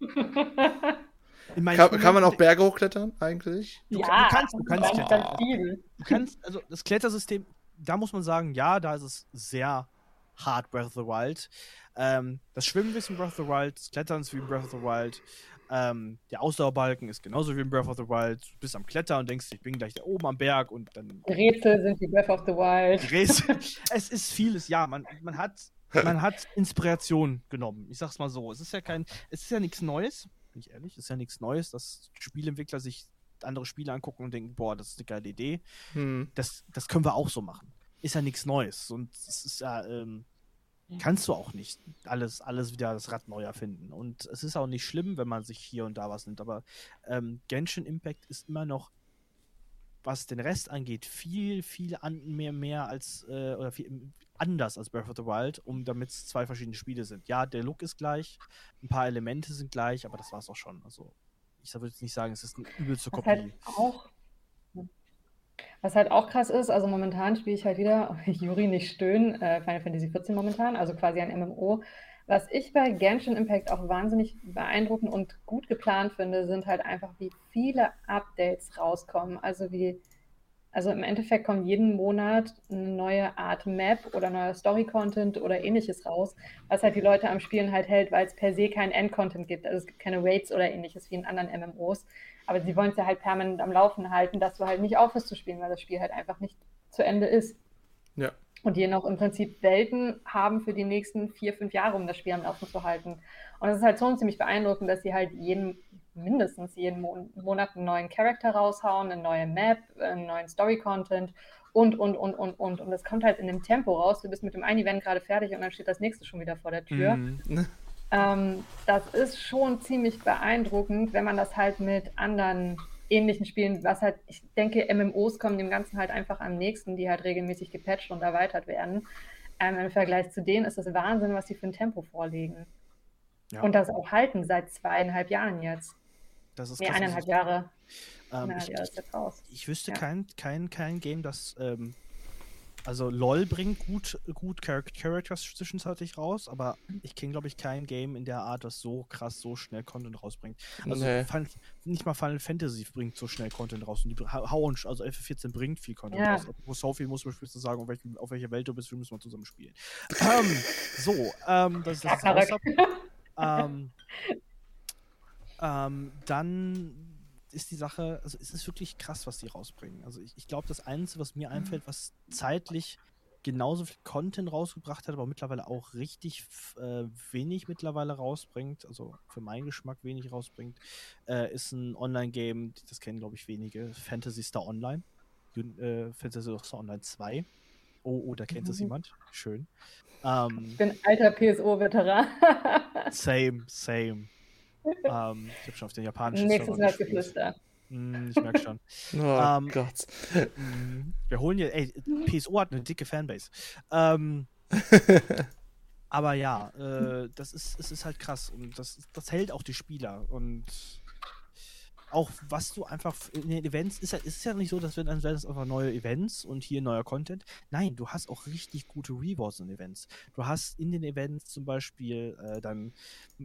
[laughs] Kann, kann, man auch Berge hochklettern eigentlich? Du, ja, du kannst, du kannst, oh. du kannst, also das Klettersystem, da muss man sagen, ja, da ist es sehr hart Breath of the Wild. Ähm, das Schwimmen ist wie Breath of the Wild, das Klettern ist wie Breath of the Wild. Ähm, der Ausdauerbalken ist genauso wie in Breath of the Wild. Du bist am Klettern und denkst, ich bin gleich da oben am Berg und dann. Rätsel sind wie Breath of the Wild. Rätsel. [laughs] es ist vieles, ja. Man, man hat man hat Inspiration genommen. Ich sag's mal so. Es ist ja kein, es ist ja nichts Neues, bin ich ehrlich, es ist ja nichts Neues, dass Spielentwickler sich andere Spiele angucken und denken, boah, das ist eine geile Idee. Hm. Das, das können wir auch so machen. Ist ja nichts Neues. Und es ist ja, ähm, kannst du auch nicht alles, alles wieder das Rad neu erfinden. Und es ist auch nicht schlimm, wenn man sich hier und da was nimmt. Aber ähm, Genshin Impact ist immer noch was den Rest angeht, viel, viel an, mehr, mehr als, äh, oder viel, anders als Breath of the Wild, um damit es zwei verschiedene Spiele sind. Ja, der Look ist gleich, ein paar Elemente sind gleich, aber das war es auch schon. Also, ich würde jetzt nicht sagen, es ist eine übelste Kopie. Halt auch, was halt auch krass ist, also momentan spiele ich halt wieder, [laughs] Juri nicht stöhnen, äh, Final Fantasy XIV momentan, also quasi ein MMO. Was ich bei Genshin Impact auch wahnsinnig beeindruckend und gut geplant finde, sind halt einfach, wie viele Updates rauskommen. Also wie, also im Endeffekt kommt jeden Monat eine neue Art Map oder neuer Story-Content oder ähnliches raus, was halt die Leute am Spielen halt hält, weil es per se keinen End-Content gibt. Also es gibt keine Raids oder ähnliches wie in anderen MMOs. Aber sie wollen es ja halt permanent am Laufen halten, dass du halt nicht aufhörst zu spielen, weil das Spiel halt einfach nicht zu Ende ist. Ja. Und die noch im Prinzip Welten haben für die nächsten vier, fünf Jahre, um das Spiel am Laufen zu halten. Und es ist halt schon ziemlich beeindruckend, dass sie halt jeden, mindestens jeden Mo Monat einen neuen Charakter raushauen, eine neue Map, einen neuen Story-Content und, und, und, und, und. Und das kommt halt in dem Tempo raus. Du bist mit dem einen Event gerade fertig und dann steht das nächste schon wieder vor der Tür. Mhm. [laughs] Ähm, das ist schon ziemlich beeindruckend, wenn man das halt mit anderen ähnlichen Spielen, was halt, ich denke, MMOs kommen dem Ganzen halt einfach am nächsten, die halt regelmäßig gepatcht und erweitert werden. Ähm, Im Vergleich zu denen ist das Wahnsinn, was sie für ein Tempo vorlegen. Ja. Und das auch halten seit zweieinhalb Jahren jetzt. Das ist nee, eineinhalb Jahre. Ähm, ich, ich, ich, wüsste ja. kein, kein, kein Game, das ähm, also LOL bringt gut, gut Characters zwischenzeitlich raus, aber ich kenne, glaube ich, kein Game in der Art, das so krass, so schnell Content rausbringt. Also nee. Final, nicht mal Final Fantasy bringt so schnell Content raus. Und die hauen, also FF14 bringt viel Content ja. raus. Wo Sophie muss man zu sagen, auf, welchem, auf welcher Welt du bist, wir müssen mal zusammen spielen. ähm, so, ähm, das ist das, das ähm, [laughs] ähm, dann ist die Sache, also es ist wirklich krass, was die rausbringen. Also ich, ich glaube, das Einzige, was mir mhm. einfällt, was zeitlich genauso viel Content rausgebracht hat, aber mittlerweile auch richtig äh, wenig mittlerweile rausbringt, also für meinen Geschmack wenig rausbringt, äh, ist ein Online-Game, das kennen glaube ich wenige, Fantasy Star Online. Äh, Fantasy Star Online 2. Oh, oh, da kennt mhm. jemand. Schön. Ähm, ich bin alter PSO-Veteran. [laughs] same, same. Ähm, ich habe schon auf den japanischen Nächstes Mal Geflüster. Mm, ich merke schon. [laughs] oh ähm, Gott. Mm, wir holen hier, ey, PSO hat eine dicke Fanbase. Ähm, [laughs] aber ja, äh, das ist, es ist halt krass und das, das hält auch die Spieler und auch was du einfach in den Events ist ja, ist ja nicht so, dass wir dann werden einfach neue Events und hier neuer Content. Nein, du hast auch richtig gute Rewards in Events. Du hast in den Events zum Beispiel äh, dann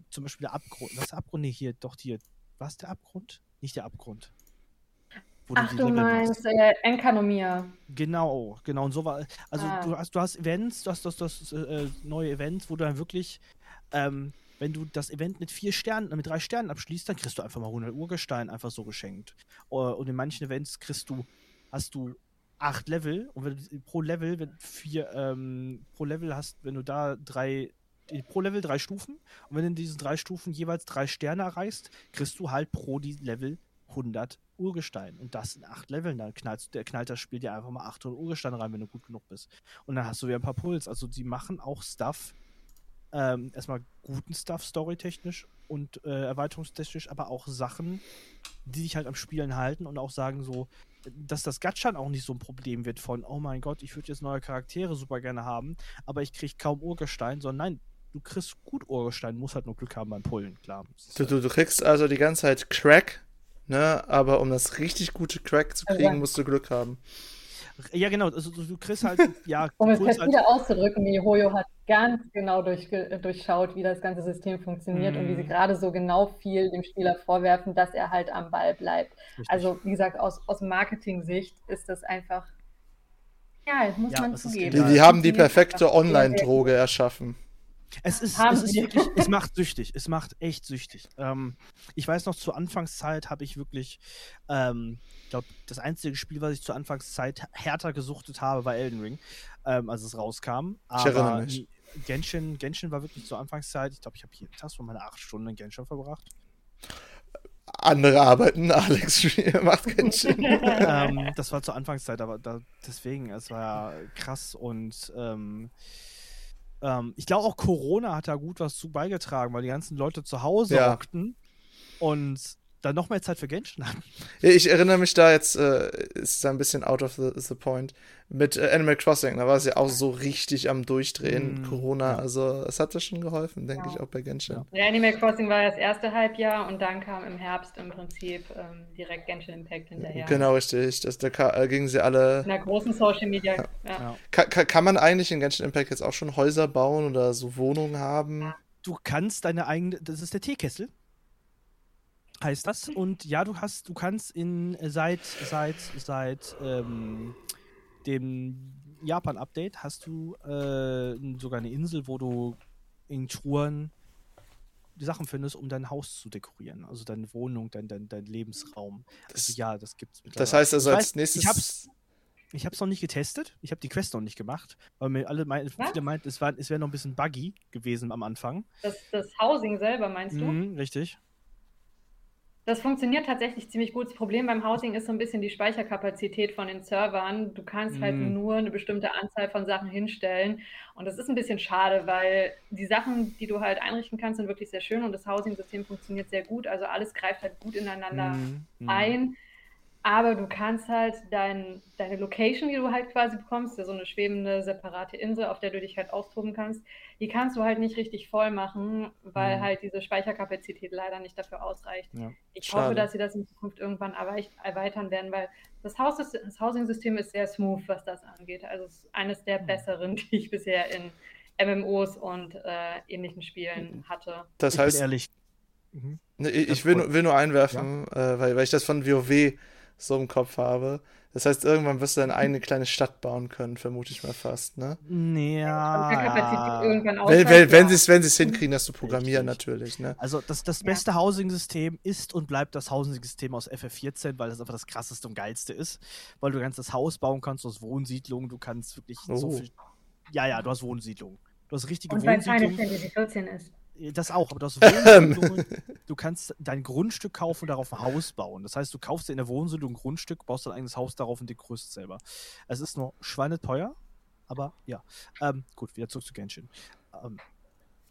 zum Beispiel der Abgrund. Was ist der Abgrund? Hier, doch hier. Was der Abgrund? Nicht der Abgrund. Ach, du, du meinst äh, Enkanomia. Genau, genau. Und so war. Also ah. du hast, du hast Events, du hast, du hast, du hast äh, neue Events, wo du dann wirklich ähm, wenn du das Event mit vier Sternen, mit drei Sternen abschließt, dann kriegst du einfach mal 100 Urgestein einfach so geschenkt. Äh, und in manchen Events kriegst du, hast du acht Level und wenn du pro Level, wenn vier, ähm, pro Level hast, wenn du da drei, pro Level drei Stufen und wenn du in diesen drei Stufen jeweils drei Sterne erreichst, kriegst du halt pro die Level 100 Urgestein. Und das in acht Leveln. Dann knallt, der knallt das Spiel dir einfach mal 800 Urgestein rein, wenn du gut genug bist. Und dann hast du wieder ein paar Puls. Also, sie machen auch Stuff, ähm, erstmal guten Stuff storytechnisch und äh, erweiterungstechnisch, aber auch Sachen, die sich halt am Spielen halten und auch sagen so, dass das Gatschan auch nicht so ein Problem wird von, oh mein Gott, ich würde jetzt neue Charaktere super gerne haben, aber ich kriege kaum Urgestein, sondern nein, du kriegst gut Urgestein, musst halt nur Glück haben beim Pullen, klar. Du, du, du kriegst also die ganze Zeit Crack, ne, aber um das richtig gute Crack zu kriegen, ja. musst du Glück haben. Ja, genau. Also du, du kriegst halt, [laughs] ja. um es jetzt halt wieder auszudrücken, Mihoyo hat ganz genau durch, durchschaut, wie das ganze System funktioniert mm. und wie sie mhm. gerade so genau viel dem Spieler vorwerfen, dass er halt am Ball bleibt. Richtig. Also, wie gesagt, aus, aus Marketing-Sicht ist das einfach. Ja, muss ja, man zugeben. Die, die haben die perfekte Online-Droge erschaffen. Es ist, es ist wirklich, es macht [laughs] süchtig. Es macht echt süchtig. Ähm, ich weiß noch, zur Anfangszeit habe ich wirklich, ähm, ich glaube, das einzige Spiel, was ich zur Anfangszeit härter gesuchtet habe, war Elden Ring, ähm, als es rauskam. Aber ich erinnere mich. Genshin, Genshin war wirklich zur Anfangszeit, ich glaube, ich habe jeden Tag so meine acht Stunden in Genshin verbracht. Andere arbeiten, [laughs] Alex [laughs] macht Genshin. ähm, das war zur Anfangszeit, aber da, deswegen, es war ja krass und ähm, ich glaube auch Corona hat da gut was zu beigetragen, weil die ganzen Leute zu Hause ja. hockten und dann noch mehr Zeit für Genshin hatten. Ich erinnere mich da jetzt, äh, ist ein bisschen out of the, the point, mit äh, Animal Crossing, da war es ja auch so richtig am Durchdrehen, mm, Corona, ja. also es hat das schon geholfen, denke ja. ich, auch bei Genshin. Ja. ja. Animal Crossing war das erste Halbjahr und dann kam im Herbst im Prinzip ähm, direkt Genshin Impact hinterher. Genau, richtig, das, da äh, gingen sie alle... In einer großen Social Media, kann, kann, kann man eigentlich in Genshin Impact jetzt auch schon Häuser bauen oder so Wohnungen haben? Du kannst deine eigene, das ist der Teekessel, heißt das. Und ja, du hast, du kannst in äh, seit seit seit ähm, dem Japan-Update hast du äh, sogar eine Insel, wo du in Truhen die Sachen findest, um dein Haus zu dekorieren. Also deine Wohnung, dein, dein, dein Lebensraum. Das, also, ja, das gibt's mittlerweile. Das heißt also als nächstes. Ich hab's, ich hab's noch nicht getestet. Ich habe die Quest noch nicht gemacht, weil mir alle mein, viele meinten, es, es wäre noch ein bisschen buggy gewesen am Anfang. Das, das Housing selber meinst du? Mhm, richtig. Das funktioniert tatsächlich ziemlich gut. Das Problem beim Housing ist so ein bisschen die Speicherkapazität von den Servern. Du kannst halt mhm. nur eine bestimmte Anzahl von Sachen hinstellen. Und das ist ein bisschen schade, weil die Sachen, die du halt einrichten kannst, sind wirklich sehr schön und das Housing-System funktioniert sehr gut. Also alles greift halt gut ineinander mhm. ein. Aber du kannst halt dein, deine Location, die du halt quasi bekommst, so eine schwebende, separate Insel, auf der du dich halt austoben kannst, die kannst du halt nicht richtig voll machen, weil mhm. halt diese Speicherkapazität leider nicht dafür ausreicht. Ja. Ich Schade. hoffe, dass sie das in Zukunft irgendwann erweitern werden, weil das, Haus das Housing-System ist sehr smooth, was das angeht. Also es ist eines der mhm. besseren, [laughs] die ich bisher in MMOs und äh, ähnlichen Spielen mhm. hatte. Das ich heißt, ehrlich. Mhm. Ne, ich, ich will, will, nur einwerfen, ja. äh, weil, weil ich das von WoW so im Kopf habe. Das heißt, irgendwann wirst du deine eigene kleine Stadt bauen können, vermute ich mal fast, ne? Ja. Wenn, wenn, wenn sie es wenn hinkriegen, das zu programmieren, Richtig. natürlich, ne? Also, das, das beste ja. Housing-System ist und bleibt das Housing-System aus FF14, weil das einfach das krasseste und geilste ist. Weil du kannst das Haus bauen kannst, du hast Wohnsiedlungen, du kannst wirklich oh. so viel. Ja, ja, du hast Wohnsiedlungen. Du hast richtige und Wohnsiedlungen. Und weil Final Fantasy 14 ist. Das auch, aber das Wohnsiedlungen, du kannst dein Grundstück kaufen und darauf ein Haus bauen. Das heißt, du kaufst dir in der Wohnsiedlung ein Grundstück, baust dein eigenes Haus darauf und dekorierst selber. Es ist nur schweineteuer, aber ja. Ähm, gut, wieder zurück zu Genshin. Ähm,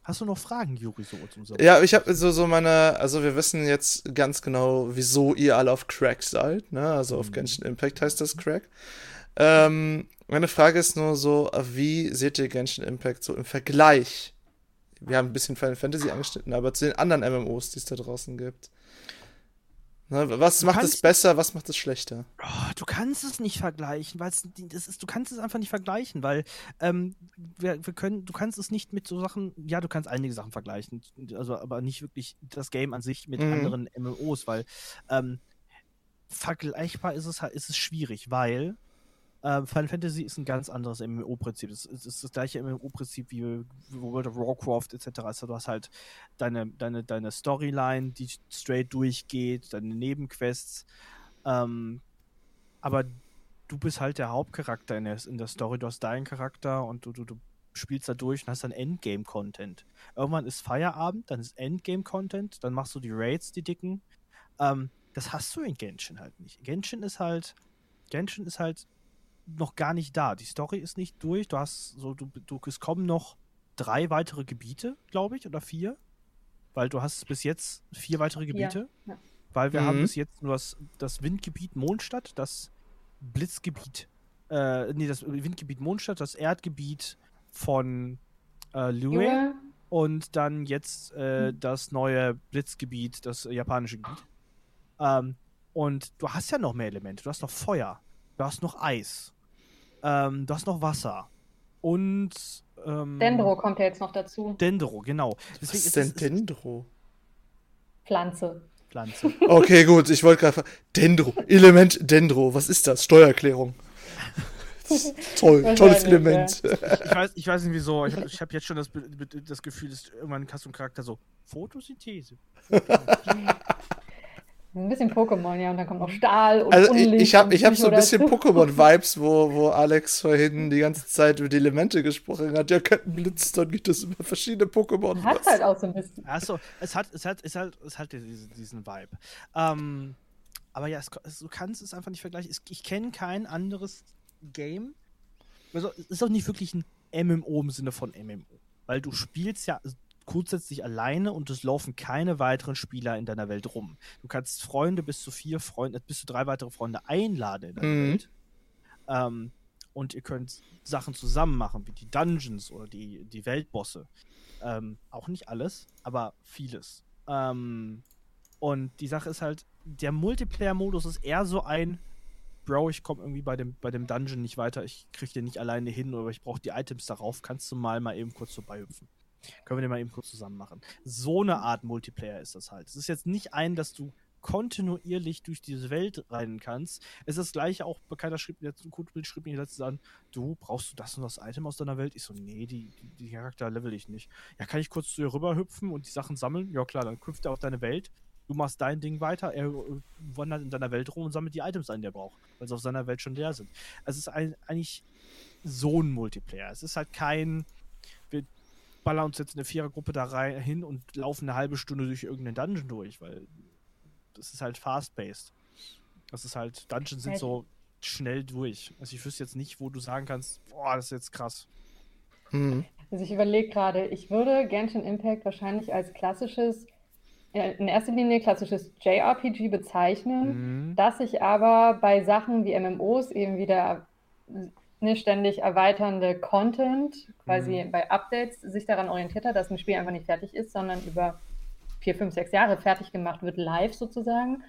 Hast du noch Fragen, Juri, so zum? Ja, ich habe so, so meine, also wir wissen jetzt ganz genau, wieso ihr alle auf Crack seid, ne? Also auf mhm. Genshin Impact heißt das Crack. Ähm, meine Frage ist nur so, wie seht ihr Genshin Impact so im Vergleich? Wir haben ein bisschen Final Fantasy angeschnitten, aber zu den anderen MMOs, die es da draußen gibt. Ne, was du macht es besser, was macht es schlechter? Oh, du kannst es nicht vergleichen, weil das ist, du kannst es einfach nicht vergleichen, weil ähm, wir, wir, können, du kannst es nicht mit so Sachen, ja, du kannst einige Sachen vergleichen, also aber nicht wirklich das Game an sich mit mhm. anderen MMOs, weil ähm, vergleichbar ist es halt, ist es schwierig, weil äh, Final Fantasy ist ein ganz anderes MMO-Prinzip. Es ist, ist, das gleiche MMO-Prinzip wie World of Warcraft etc. Also du hast halt deine, deine, deine Storyline, die straight durchgeht, deine Nebenquests. Ähm, aber du bist halt der Hauptcharakter in der, in der Story. Du hast deinen Charakter und du, du, du spielst da durch und hast dann Endgame-Content. Irgendwann ist Feierabend, dann ist Endgame-Content, dann machst du die Raids, die dicken. Ähm, das hast du in Genshin halt nicht. Genshin ist halt, Genshin ist halt noch gar nicht da. Die Story ist nicht durch. Du hast so, du, du es kommen noch drei weitere Gebiete, glaube ich, oder vier. Weil du hast bis jetzt vier weitere Gebiete. Ja. Ja. Weil wir mhm. haben bis jetzt nur das, das Windgebiet Mondstadt, das Blitzgebiet, äh, nee, das Windgebiet Mondstadt, das Erdgebiet von äh, Lue ja. und dann jetzt äh, mhm. das neue Blitzgebiet, das japanische Gebiet. Ähm, und du hast ja noch mehr Elemente. Du hast noch Feuer, du hast noch Eis, ähm, du hast noch Wasser. Und. Ähm, Dendro kommt ja jetzt noch dazu. Dendro, genau. Deswegen Was ist denn Dendro? Pflanze. Pflanze. [laughs] Okay, gut. Ich wollte gerade. Dendro. Element Dendro. Was ist das? Steuererklärung. [laughs] Toll, tolles Element. Ja. Ich, weiß, ich weiß nicht wieso. Ich, ich habe jetzt schon das, das Gefühl, dass irgendwann hast du einen Charakter so Photosynthese. [laughs] Ein bisschen Pokémon, ja, und dann kommt noch Stahl und Also Unlicht ich, ich habe hab so ein bisschen Pokémon-Vibes, [laughs] wo, wo Alex vorhin die ganze Zeit über die Elemente gesprochen hat. Ja, könnten Blitz, dann gibt es über verschiedene Pokémon. Hat halt auch so ein bisschen. Achso, es hat, es hat, es hat, es hat diesen, diesen Vibe. Ähm, aber ja, es, du kannst es einfach nicht vergleichen. Ich kenne kein anderes Game. Also, es ist auch nicht wirklich ein MMO im Sinne von MMO. Weil du spielst ja, grundsätzlich alleine und es laufen keine weiteren Spieler in deiner Welt rum. Du kannst Freunde bis zu vier Freunde, bis zu drei weitere Freunde einladen in deiner mhm. Welt. Ähm, und ihr könnt Sachen zusammen machen, wie die Dungeons oder die, die Weltbosse. Ähm, auch nicht alles, aber vieles. Ähm, und die Sache ist halt, der Multiplayer-Modus ist eher so ein, Bro, ich komme irgendwie bei dem, bei dem Dungeon nicht weiter, ich kriege den nicht alleine hin oder ich brauche die Items darauf, kannst du mal mal eben kurz vorbeihüpfen. Können wir den mal eben kurz zusammen machen. So eine Art Multiplayer ist das halt. Es ist jetzt nicht ein, dass du kontinuierlich durch diese Welt rennen kannst. Es ist das gleiche auch, bekannter schrieb mir Bild schrieb mir letztens an, du, brauchst du das und das Item aus deiner Welt? Ich so, nee, die, die, die Charakter level ich nicht. Ja, kann ich kurz zu dir rüber hüpfen und die Sachen sammeln? Ja klar, dann hüpft er auf deine Welt. Du machst dein Ding weiter, er äh, wandert in deiner Welt rum und sammelt die Items ein, die er braucht, weil sie auf seiner Welt schon leer sind. Es ist ein, eigentlich so ein Multiplayer. Es ist halt kein, ballern uns jetzt eine Vierergruppe da rein hin und laufen eine halbe Stunde durch irgendeinen Dungeon durch, weil das ist halt fast-paced. Das ist halt, Dungeons sind so schnell durch. Also ich wüsste jetzt nicht, wo du sagen kannst, boah, das ist jetzt krass. Mhm. Also ich überlege gerade, ich würde Genshin Impact wahrscheinlich als klassisches, in erster Linie klassisches JRPG bezeichnen, mhm. das sich aber bei Sachen wie MMOs eben wieder ne, ständig erweiternde Content, quasi mhm. bei Updates, sich daran orientiert hat, dass ein Spiel einfach nicht fertig ist, sondern über vier, fünf, sechs Jahre fertig gemacht wird, live sozusagen.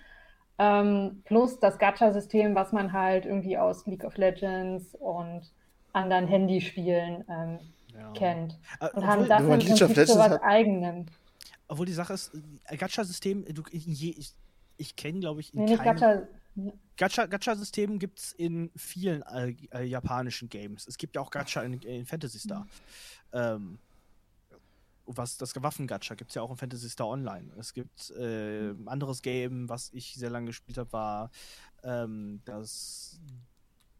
Ähm, plus das Gacha-System, was man halt irgendwie aus League of Legends und anderen Handyspielen ähm, ja. kennt. Äh, und haben das im Prinzip so was Eigenem. Obwohl die Sache ist, äh, Gacha-System, ich, ich kenne, glaube ich, in nee, keinem... Gacha, Gacha-System Gacha gibt es in vielen äh, äh, japanischen Games. Es gibt ja auch Gacha in, in Fantasy Star. Mhm. Ähm, was das Waffen-Gacha gibt es ja auch in Fantasy Star Online. Es gibt äh, ein anderes Game, was ich sehr lange gespielt habe, war ähm, das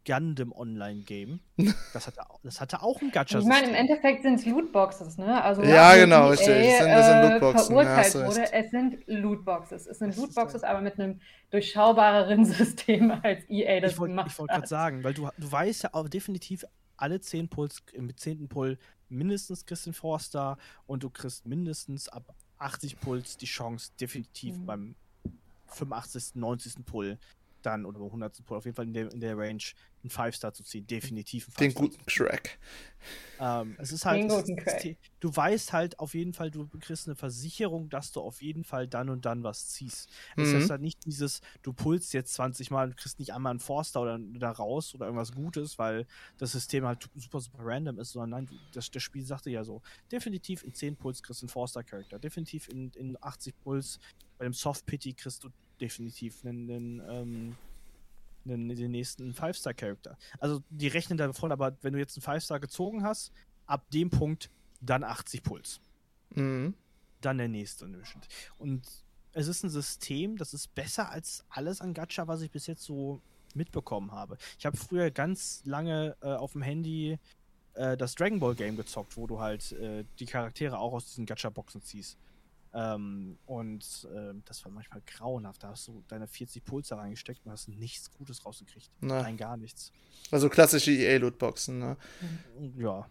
Gundam Online-Game. [laughs] Das hatte, das hatte auch ein gacha -System. Ich meine, im Endeffekt sind es Lootboxes, ne? Also, ja, genau, richtig. Es sind, das sind äh, Lootboxen. verurteilt ja, wurde, es sind Lootboxes. Es sind Lootboxes, aber mit einem durchschaubareren [laughs] System als EA das ich wollt, gemacht Ich wollte gerade sagen, weil du, du weißt ja auch definitiv, alle 10 Puls, im 10. Pull mindestens kriegst den Forster und du kriegst mindestens ab 80 Puls die Chance, definitiv mhm. beim 85., 90. Pull dann oder beim 100. Pull auf jeden Fall in der, in der Range einen 5-Star zu ziehen. Definitiv ein Den guten Crack. Ähm, es ist halt, es ist, du weißt halt auf jeden Fall, du kriegst eine Versicherung, dass du auf jeden Fall dann und dann was ziehst. Mhm. Es ist halt nicht dieses, du pulst jetzt 20 Mal und kriegst nicht einmal einen Forster oder da raus oder irgendwas Gutes, weil das System halt super, super random ist, sondern nein, das, das Spiel sagte ja so, definitiv in 10 Puls kriegst du einen Forster-Charakter, definitiv in, in 80 Puls bei dem Soft Pity kriegst du definitiv einen, einen, ähm, einen den nächsten Five-Star-Charakter. Also die rechnen davon, aber wenn du jetzt einen Five-Star gezogen hast, ab dem Punkt dann 80 Puls. Mhm. Dann der nächste. Und es ist ein System, das ist besser als alles an Gacha, was ich bis jetzt so mitbekommen habe. Ich habe früher ganz lange äh, auf dem Handy äh, das Dragon Ball Game gezockt, wo du halt äh, die Charaktere auch aus diesen Gacha-Boxen ziehst. Ähm, und äh, das war manchmal grauenhaft. Da hast du deine 40 Pulse reingesteckt und hast nichts Gutes rausgekriegt. Na. Nein, gar nichts. Also klassische EA-Lootboxen, ne? Ja.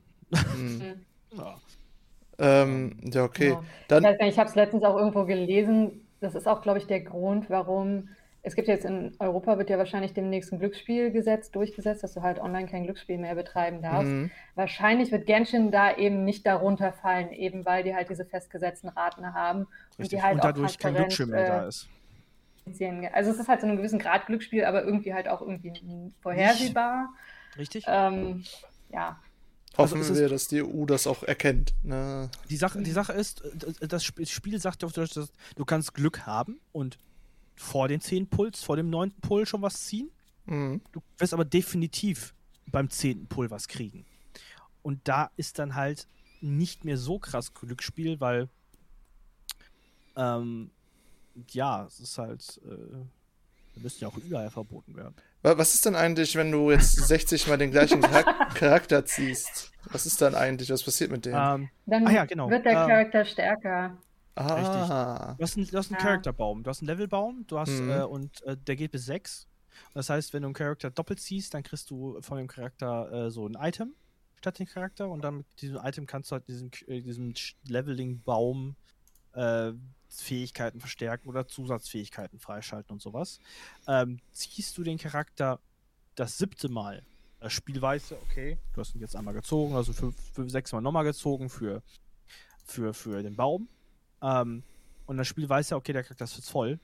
Mhm. [laughs] ja. Ähm, ja, okay. Genau. Dann, ich, ich habe es letztens auch irgendwo gelesen. Das ist auch, glaube ich, der Grund, warum es gibt jetzt in Europa, wird ja wahrscheinlich demnächst ein Glücksspielgesetz durchgesetzt, dass du halt online kein Glücksspiel mehr betreiben darfst. Mhm. Wahrscheinlich wird Genshin da eben nicht darunter fallen, eben weil die halt diese festgesetzten Raten haben. Richtig. Und, die halt und dadurch kein Glücksspiel mehr äh, da ist. Also es ist halt zu einem gewissen Grad Glücksspiel, aber irgendwie halt auch irgendwie vorhersehbar. Richtig. Ähm, ja. Hoffen also wir, dass die EU das auch erkennt. Ne? Die, Sache, die Sache ist, das Spiel sagt auf Deutsch, du kannst Glück haben und vor den 10 Puls, vor dem 9. Pull schon was ziehen. Mhm. Du wirst aber definitiv beim 10. Pull was kriegen. Und da ist dann halt nicht mehr so krass Glücksspiel, weil ähm, ja, es ist halt, äh, da müssten ja auch überall verboten werden. Was ist denn eigentlich, wenn du jetzt 60 mal den gleichen [laughs] Charakter ziehst? Was ist dann eigentlich? Was passiert mit dem? Ähm, dann ah, ja, genau. wird der ähm, Charakter stärker. Ah. Richtig. Du hast, einen, du hast einen ja. Charakterbaum, du hast einen Levelbaum, du hast mhm. äh, und äh, der geht bis 6. Das heißt, wenn du einen Charakter doppelt ziehst, dann kriegst du von dem Charakter äh, so ein Item statt den Charakter und dann mit diesem Item kannst du halt diesen, äh, diesen Leveling-Baum äh, Fähigkeiten verstärken oder Zusatzfähigkeiten freischalten und sowas. Ähm, ziehst du den Charakter das siebte Mal, das Spiel weiß, okay, du hast ihn jetzt einmal gezogen, also fünf, fünf sechs Mal nochmal gezogen für, für, für den Baum ähm, und das Spiel weiß ja, okay, der Charakter ist jetzt voll,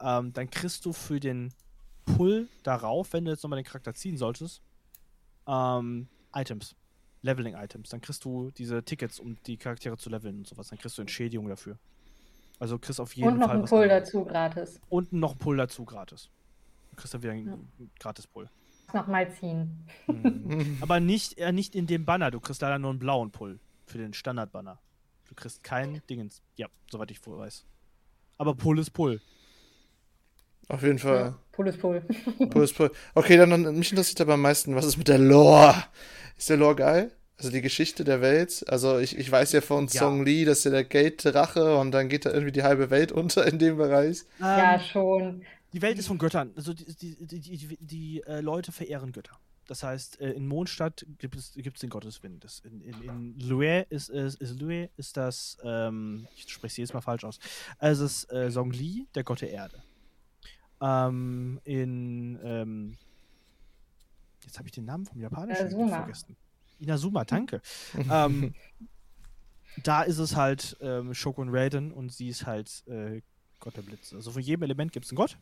ähm, dann kriegst du für den Pull darauf, wenn du jetzt nochmal den Charakter ziehen solltest, ähm, Items. Leveling-Items. Dann kriegst du diese Tickets, um die Charaktere zu leveln und sowas. Dann kriegst du Entschädigung dafür. Also kriegst auf jeden Fall. Und noch Fall einen Pull dazu gratis. Und noch einen Pull dazu gratis. Du kriegst dann wieder einen ja. gratis Pull. Nochmal ziehen. Mhm. [laughs] Aber nicht, äh, nicht in dem Banner. Du kriegst leider nur einen blauen Pull für den Standard-Banner. Du kriegst kein Dingens. Ja, soweit ich weiß. Aber Pull ist Pull. Auf jeden Fall. Ja, Pull ist Pull. [laughs] Pull ist Pull. Okay, dann, dann mich interessiert aber am meisten, was ist mit der Lore? Ist der Lore geil? Also die Geschichte der Welt. Also ich, ich weiß ja von ja. Song Lee, dass ja der Gate-Drache und dann geht da irgendwie die halbe Welt [laughs] unter in dem Bereich. Ja, schon. Die Welt ist von Göttern. Also die, die, die, die, die äh, Leute verehren Götter. Das heißt, äh, in Mondstadt gibt es, gibt es den Gotteswind. Das in, in, in Lue ist, ist, ist, Lue ist das, ähm, ich spreche es jedes Mal falsch aus, also es ist äh, Songli, der Gott der Erde. Ähm, in, ähm, jetzt habe ich den Namen vom Japanischen vergessen. Inazuma, [laughs] danke. ähm, da ist es halt ähm, Shokun Raiden und sie ist halt äh, Gott der Blitze. Also für jedem Element gibt es einen Gott.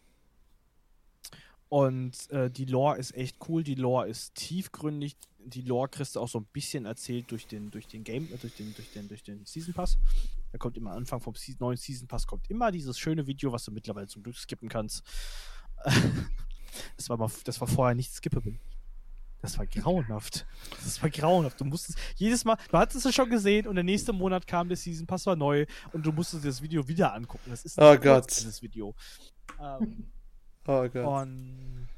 Und äh, die Lore ist echt cool, die Lore ist tiefgründig, die Lore kriegst du auch so ein bisschen erzählt durch den, durch den Game, äh, durch den, durch den, durch den Season Pass. Da kommt immer Anfang vom neuen Season Pass kommt immer dieses schöne Video, was du mittlerweile zum Glück skippen kannst. [laughs] das war mal, das war vorher nicht skippable. Das war grauenhaft. Das war grauenhaft. Du musstest jedes Mal, du hattest es schon gesehen und der nächste Monat kam der Season Pass war neu und du musstest das Video wieder angucken. Das ist oh Gott. dieses Video. Ähm, Oh Gott. Und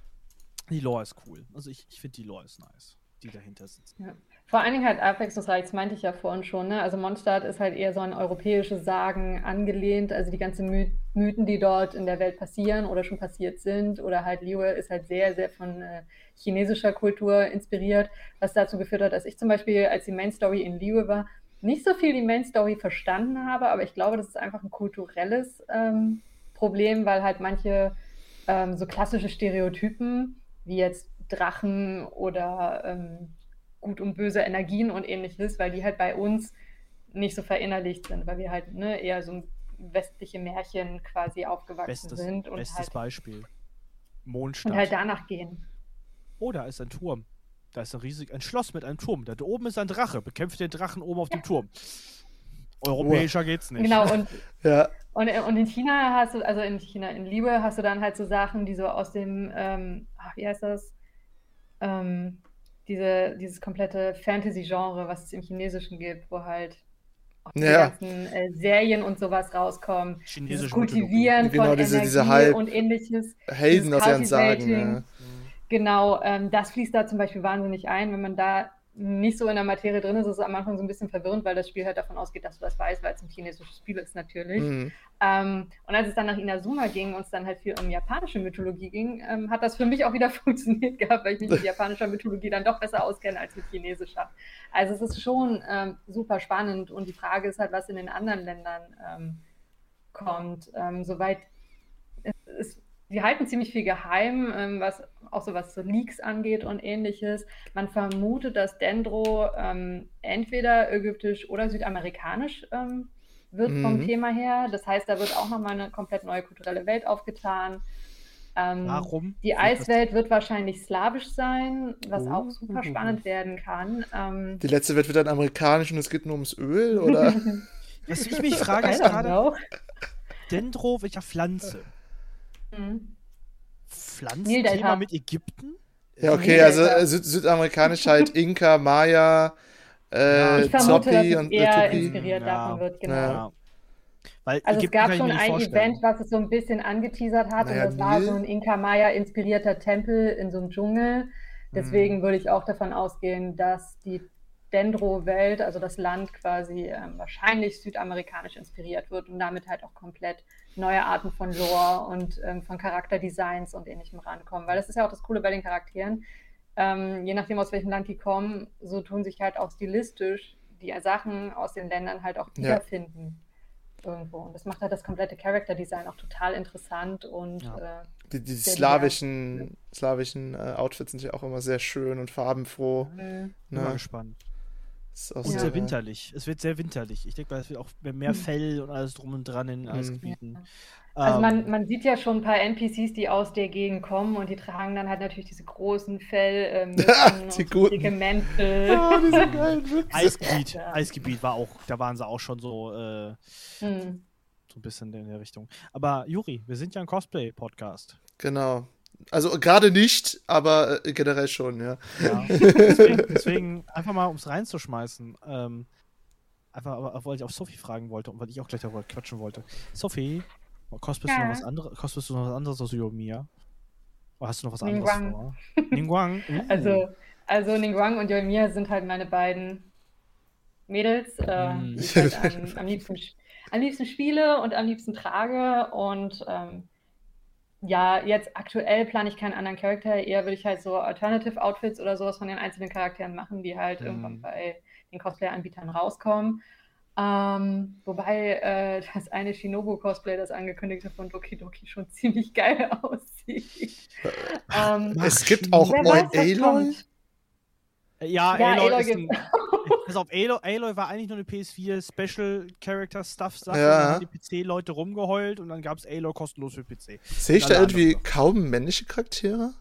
die Lore ist cool. Also ich, ich finde die Lore ist nice, die dahinter sitzt. Ja. Vor allen Dingen halt abwechslungsreich, das meinte ich ja vorhin schon. Ne? Also Mondstadt ist halt eher so an europäische Sagen angelehnt. Also die ganzen My Mythen, die dort in der Welt passieren oder schon passiert sind. Oder halt Liu ist halt sehr, sehr von äh, chinesischer Kultur inspiriert, was dazu geführt hat, dass ich zum Beispiel, als die Main Story in Liu war, nicht so viel die Main Story verstanden habe. Aber ich glaube, das ist einfach ein kulturelles ähm, Problem, weil halt manche ähm, so klassische Stereotypen, wie jetzt Drachen oder ähm, gut und böse Energien und ähnliches, weil die halt bei uns nicht so verinnerlicht sind, weil wir halt ne, eher so westliche Märchen quasi aufgewachsen bestes, sind. Und bestes halt, Beispiel. Mondstadt. Und halt danach gehen. Oh, da ist ein Turm. Da ist ein riesig, ein Schloss mit einem Turm. Da oben ist ein Drache. Bekämpft den Drachen oben auf dem Turm. Europäischer oh. geht's nicht. Genau, [laughs] und, ja. Und, und in China hast du, also in China, in Liebe hast du dann halt so Sachen, die so aus dem, ähm, ach, wie heißt das? Ähm, diese, dieses komplette Fantasy-Genre, was es im Chinesischen gibt, wo halt auch die Ja. ganzen äh, Serien und sowas rauskommen. Dieses Chinesische Kultivieren Genau, von diese- Energie diese halb- und ähnliches. Helden aus ihren Sagen. Ja. Genau, ähm, das fließt da zum Beispiel wahnsinnig ein. Wenn man da nicht so in der Materie drin ist, ist es am Anfang so ein bisschen verwirrend, weil das Spiel halt davon ausgeht, dass du das weißt, weil es ein chinesisches Spiel ist natürlich. Mhm. Ähm, und als es dann nach Inazuma ging und es dann halt viel um japanische Mythologie ging, ähm, hat das für mich auch wieder [laughs] funktioniert gehabt, weil ich mich mit japanischer Mythologie dann doch besser auskenne als mit chinesischer. Also es ist schon ähm, super spannend und die Frage ist halt, was in den anderen Ländern ähm, kommt. Ähm, soweit es ist, die halten ziemlich viel geheim, ähm, was auch so was so Leaks angeht und ähnliches. Man vermutet, dass Dendro ähm, entweder ägyptisch oder südamerikanisch ähm, wird vom Mhm. Thema her. Das heißt, da wird auch nochmal eine komplett neue kulturelle Welt aufgetan. Ähm, Warum? Die Eiswelt wird wahrscheinlich slawisch sein, was auch Oh. super spannend werden kann. Ähm, Die letzte wird wieder amerikanisch und es geht nur ums Öl, oder? [laughs] Was ich mich frage, ist gerade, know. Dendro, welcher Pflanze? Mhm. Pflanzenthema mit Ägypten? ja, okay, also äh, Süd südamerikanisch halt [laughs] Inka, Maya, äh, Ich vermute, dass Zoppi es und eher Tupi. inspiriert Ja. davon wird, genau. Ja. Weil Also es Ägypten gab kann ich schon ein vorstellen. Event, was es so ein bisschen angeteasert hat Naja, und das war Nil. so ein Inka-Maya-inspirierter Tempel in so einem Dschungel. Deswegen Hm. würde ich auch davon ausgehen, dass die Dendro-Welt, also das Land quasi ähm, wahrscheinlich südamerikanisch inspiriert wird und damit halt auch komplett neue Arten von Lore und ähm, von Charakterdesigns und ähnlichem rankommen. Weil das ist ja auch das Coole bei den Charakteren. Ähm, je nachdem, aus welchem Land die kommen, so tun sich halt auch stilistisch die Sachen aus den Ländern halt auch Ja. wiederfinden irgendwo. Und das macht halt das komplette Character-Design auch total interessant und Ja. äh, Die, die slawischen, slawischen äh, Outfits sind ja auch immer sehr schön und farbenfroh. mh, Bin mal Ne? gespannt. Und Ja. sehr winterlich. Es wird sehr winterlich. Ich denke mal, es wird auch mehr, Mhm. Fell und alles drum und dran in Mhm. Eisgebieten. Also Ähm, man, man sieht ja schon ein paar NPCs, die aus der Gegend kommen und die tragen dann halt natürlich diese großen Fell äh, [laughs] Mützen Die guten. dicke Mäntel. Ja, diese geilen Witze. Eisgebiet. Ja. Eisgebiet war auch, da waren sie auch schon so, äh, Hm. so ein bisschen in der Richtung. Aber Juri, wir sind ja ein Cosplay-Podcast. Genau. Also gerade nicht, aber äh, generell schon, ja. Ja. [laughs] deswegen, deswegen einfach mal, um es reinzuschmeißen, ähm, einfach, aber, weil ich auch Sophie fragen wollte und weil ich auch gleich darüber quatschen wollte. Sophie, du Ja. noch was anderes? Cosplayst du noch was anderes als Yomiya? Oder hast du noch was anderes Ningguang. vor? Ningguang. [laughs] Uh. Also, also Ningguang und Yoimiya sind halt meine beiden Mädels, äh, Mm. die ich halt am, am, liebsten, am liebsten spiele und am liebsten trage. Und ähm, ja, jetzt aktuell plane ich keinen anderen Charakter. Eher würde ich halt so Alternative Outfits oder sowas von den einzelnen Charakteren machen, die halt Mm. irgendwann bei den Cosplay-Anbietern rauskommen. Ähm, wobei äh, [laughs] das eine Shinobu-Cosplay, das angekündigte von Doki Doki, schon [laughs] ziemlich geil aussieht. ähm, Es gibt auch was Aloy. Ja, Ja, Aloy, Aloy ist ein, [laughs] Pass auf, Aloy, Aloy war eigentlich nur eine PS4 Special Character Stuff Sache. Ja. Da haben die PC-Leute rumgeheult und dann gab es Aloy kostenlos für PC. Sehe ich da irgendwie anderen. kaum männliche Charaktere?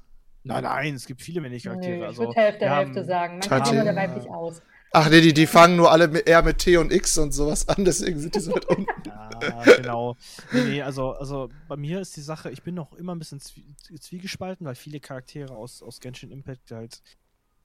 Nein, nein, es gibt viele männliche Charaktere. Nö, ich also, würde Hälfte, Hälfte haben- sagen. Man Tati. kann nur weiblich aus. Ach nee, die, die fangen nur alle mit, eher mit T und X und sowas an, deswegen sind die so weit unten. [laughs] Ja, genau. Nee, nee, also, also bei mir ist die Sache, ich bin noch immer ein bisschen zwie zwiegespalten, weil viele Charaktere aus, aus Genshin Impact halt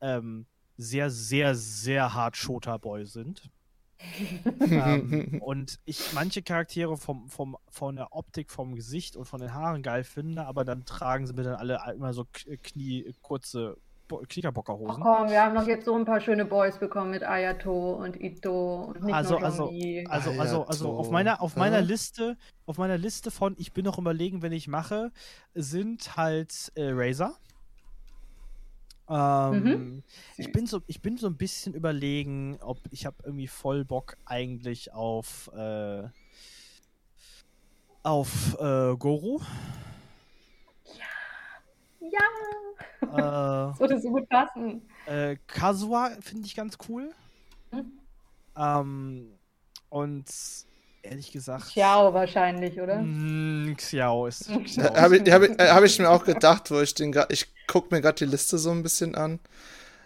ähm, sehr, sehr, sehr hart Shota-Boy sind. [laughs] ähm, und ich manche Charaktere vom, vom, von der Optik, vom Gesicht und von den Haaren geil finde, aber dann tragen sie mir dann alle immer so Knie, kurze Knickerbockerhosen. Oh komm, wir haben noch jetzt so ein paar schöne Boys bekommen mit Ayato und Ito und nicht also, nur also, also, also, also auf meiner, auf meiner Liste, auf meiner Liste von ich bin noch überlegen, wenn ich mache, sind halt äh, Razer. Ähm, Mhm. ich, bin so, ich bin so ein bisschen überlegen, ob ich habe irgendwie voll Bock eigentlich auf äh, auf äh, Goro. Ja, äh, das würde so gut passen. äh, Kasua finde ich ganz cool. Mhm. Ähm, und ehrlich gesagt. Ciao wahrscheinlich, oder? Mm, Xiao ist. [laughs] Xiao Habe ich, hab ich, äh, hab ich mir auch gedacht, wo ich den grad, ich gucke mir gerade die Liste so ein bisschen an.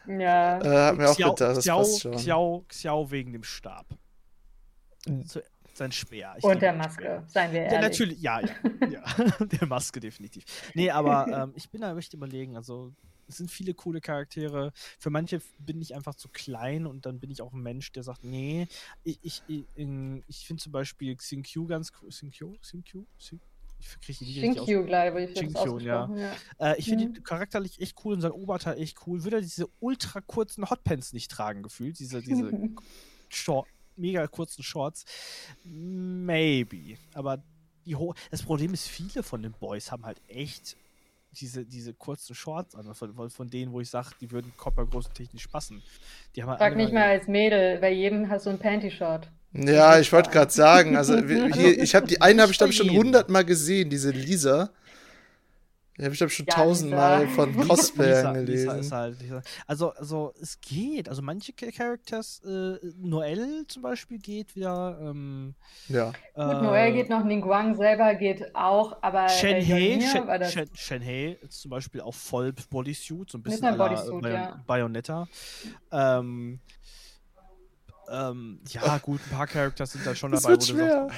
Ja. Äh, hab mir auch Xiao, gedacht, das Xiao, passt schon. Xiao, Xiao wegen dem Stab. Mhm. So, sein Speer. Ich Und der Maske, Speer. seien wir Ja, ehrlich. natürlich, ja, ja. [laughs] ja. [laughs] der Maske definitiv. Nee, aber ähm, ich bin da echt überlegen. Also, es sind viele coole Charaktere. Für manche bin ich einfach zu klein und dann bin ich auch ein Mensch, der sagt, nee, ich, ich, ich, ich finde zum Beispiel Xinkyu ganz cool. Xinkyu? Xinkyu? Xin- Ich kriege die nicht richtig aus. Shinkyu, glaube ich, Shinkyu, ja. Ja. Äh, ich finde Mhm. ihn charakterlich echt cool und sein Oberteil echt cool. Würde er diese ultra kurzen Hotpants nicht tragen, gefühlt. Diese, diese [laughs] Short, mega kurzen Shorts. Maybe. Aber die Ho das Problem ist, viele von den Boys haben halt echt diese, diese kurzen Shorts an. Von, von- denen, wo ich sage, die würden körpergrößentechnisch passen. Die haben halt Sag nicht mal als Mädel, bei jedem hast du ein Panty-Shot. Ja, ich wollte gerade sagen, also [laughs] wir- Also, hier, ich habe die eine habe ich glaube ich schon hundertmal gesehen, diese Lisa. Die habe ich glaube schon Ja, tausendmal Lisa. von [laughs] Lisa- Cosplayern Lisa, Lisa gelesen. ist halt, Lisa. Also, also es geht. Also manche Cha- Characters, äh, Noelle zum Beispiel geht wieder. Ähm, Ja. Gut, äh, Noel geht noch, Ningguang selber geht auch, aber Shen äh, Shen, war das Shen, Shen Hei ist zum Beispiel auch voll Bodysuit, so ein bisschen la Bodysuit, Bayon- ja. Bayonetta. Ähm, ähm, ja, gut, ein paar Characters sind da schon Das dabei, wird schwer.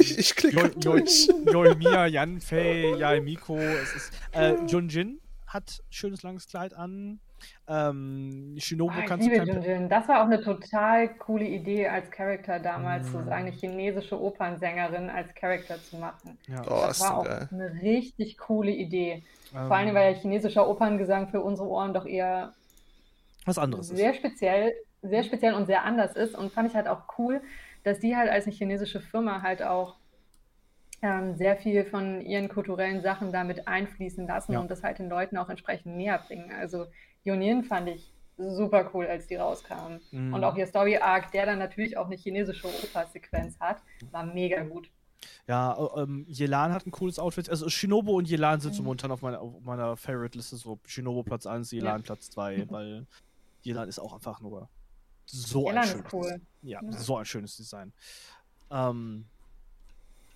Ich, ich klicke Jo- durch. Yoimiya, Yanfei, Yaemiko, es ist, äh, Junjin hat schönes langes Kleid an. Ähm, Shinobu Ah, ich kannst du liebe kein Junjin. Das war auch eine total coole Idee als Charakter damals, Mm. so eine chinesische Opernsängerin als Charakter zu machen. ja, Oh, Das ist war auch geil. eine richtig coole Idee. ähm, Vor allem, weil ja chinesischer Operngesang für unsere Ohren doch eher was anderes ist. sehr speziell, sehr speziell und sehr anders ist. Und fand ich halt auch cool, dass die halt als eine chinesische Firma halt auch ähm, sehr viel von ihren kulturellen Sachen damit einfließen lassen Ja. und das halt den Leuten auch entsprechend näher bringen. Also Yonin fand ich super cool, als die rauskamen. Mhm. Und auch ihr Story-Arc, der dann natürlich auch eine chinesische Oper-Sequenz hat, war mega gut. Ja, äh, ähm, Yelan hat ein cooles Outfit. Also Shinobu und Yelan sind so Mhm. momentan auf meiner, auf meiner Favorite-Liste. So Shinobu Platz 1, Yelan Platz 2, [laughs] weil Yelan ist auch einfach nur so ein ist schönes cool. Ja, Ja. so ein schönes Design. Ähm,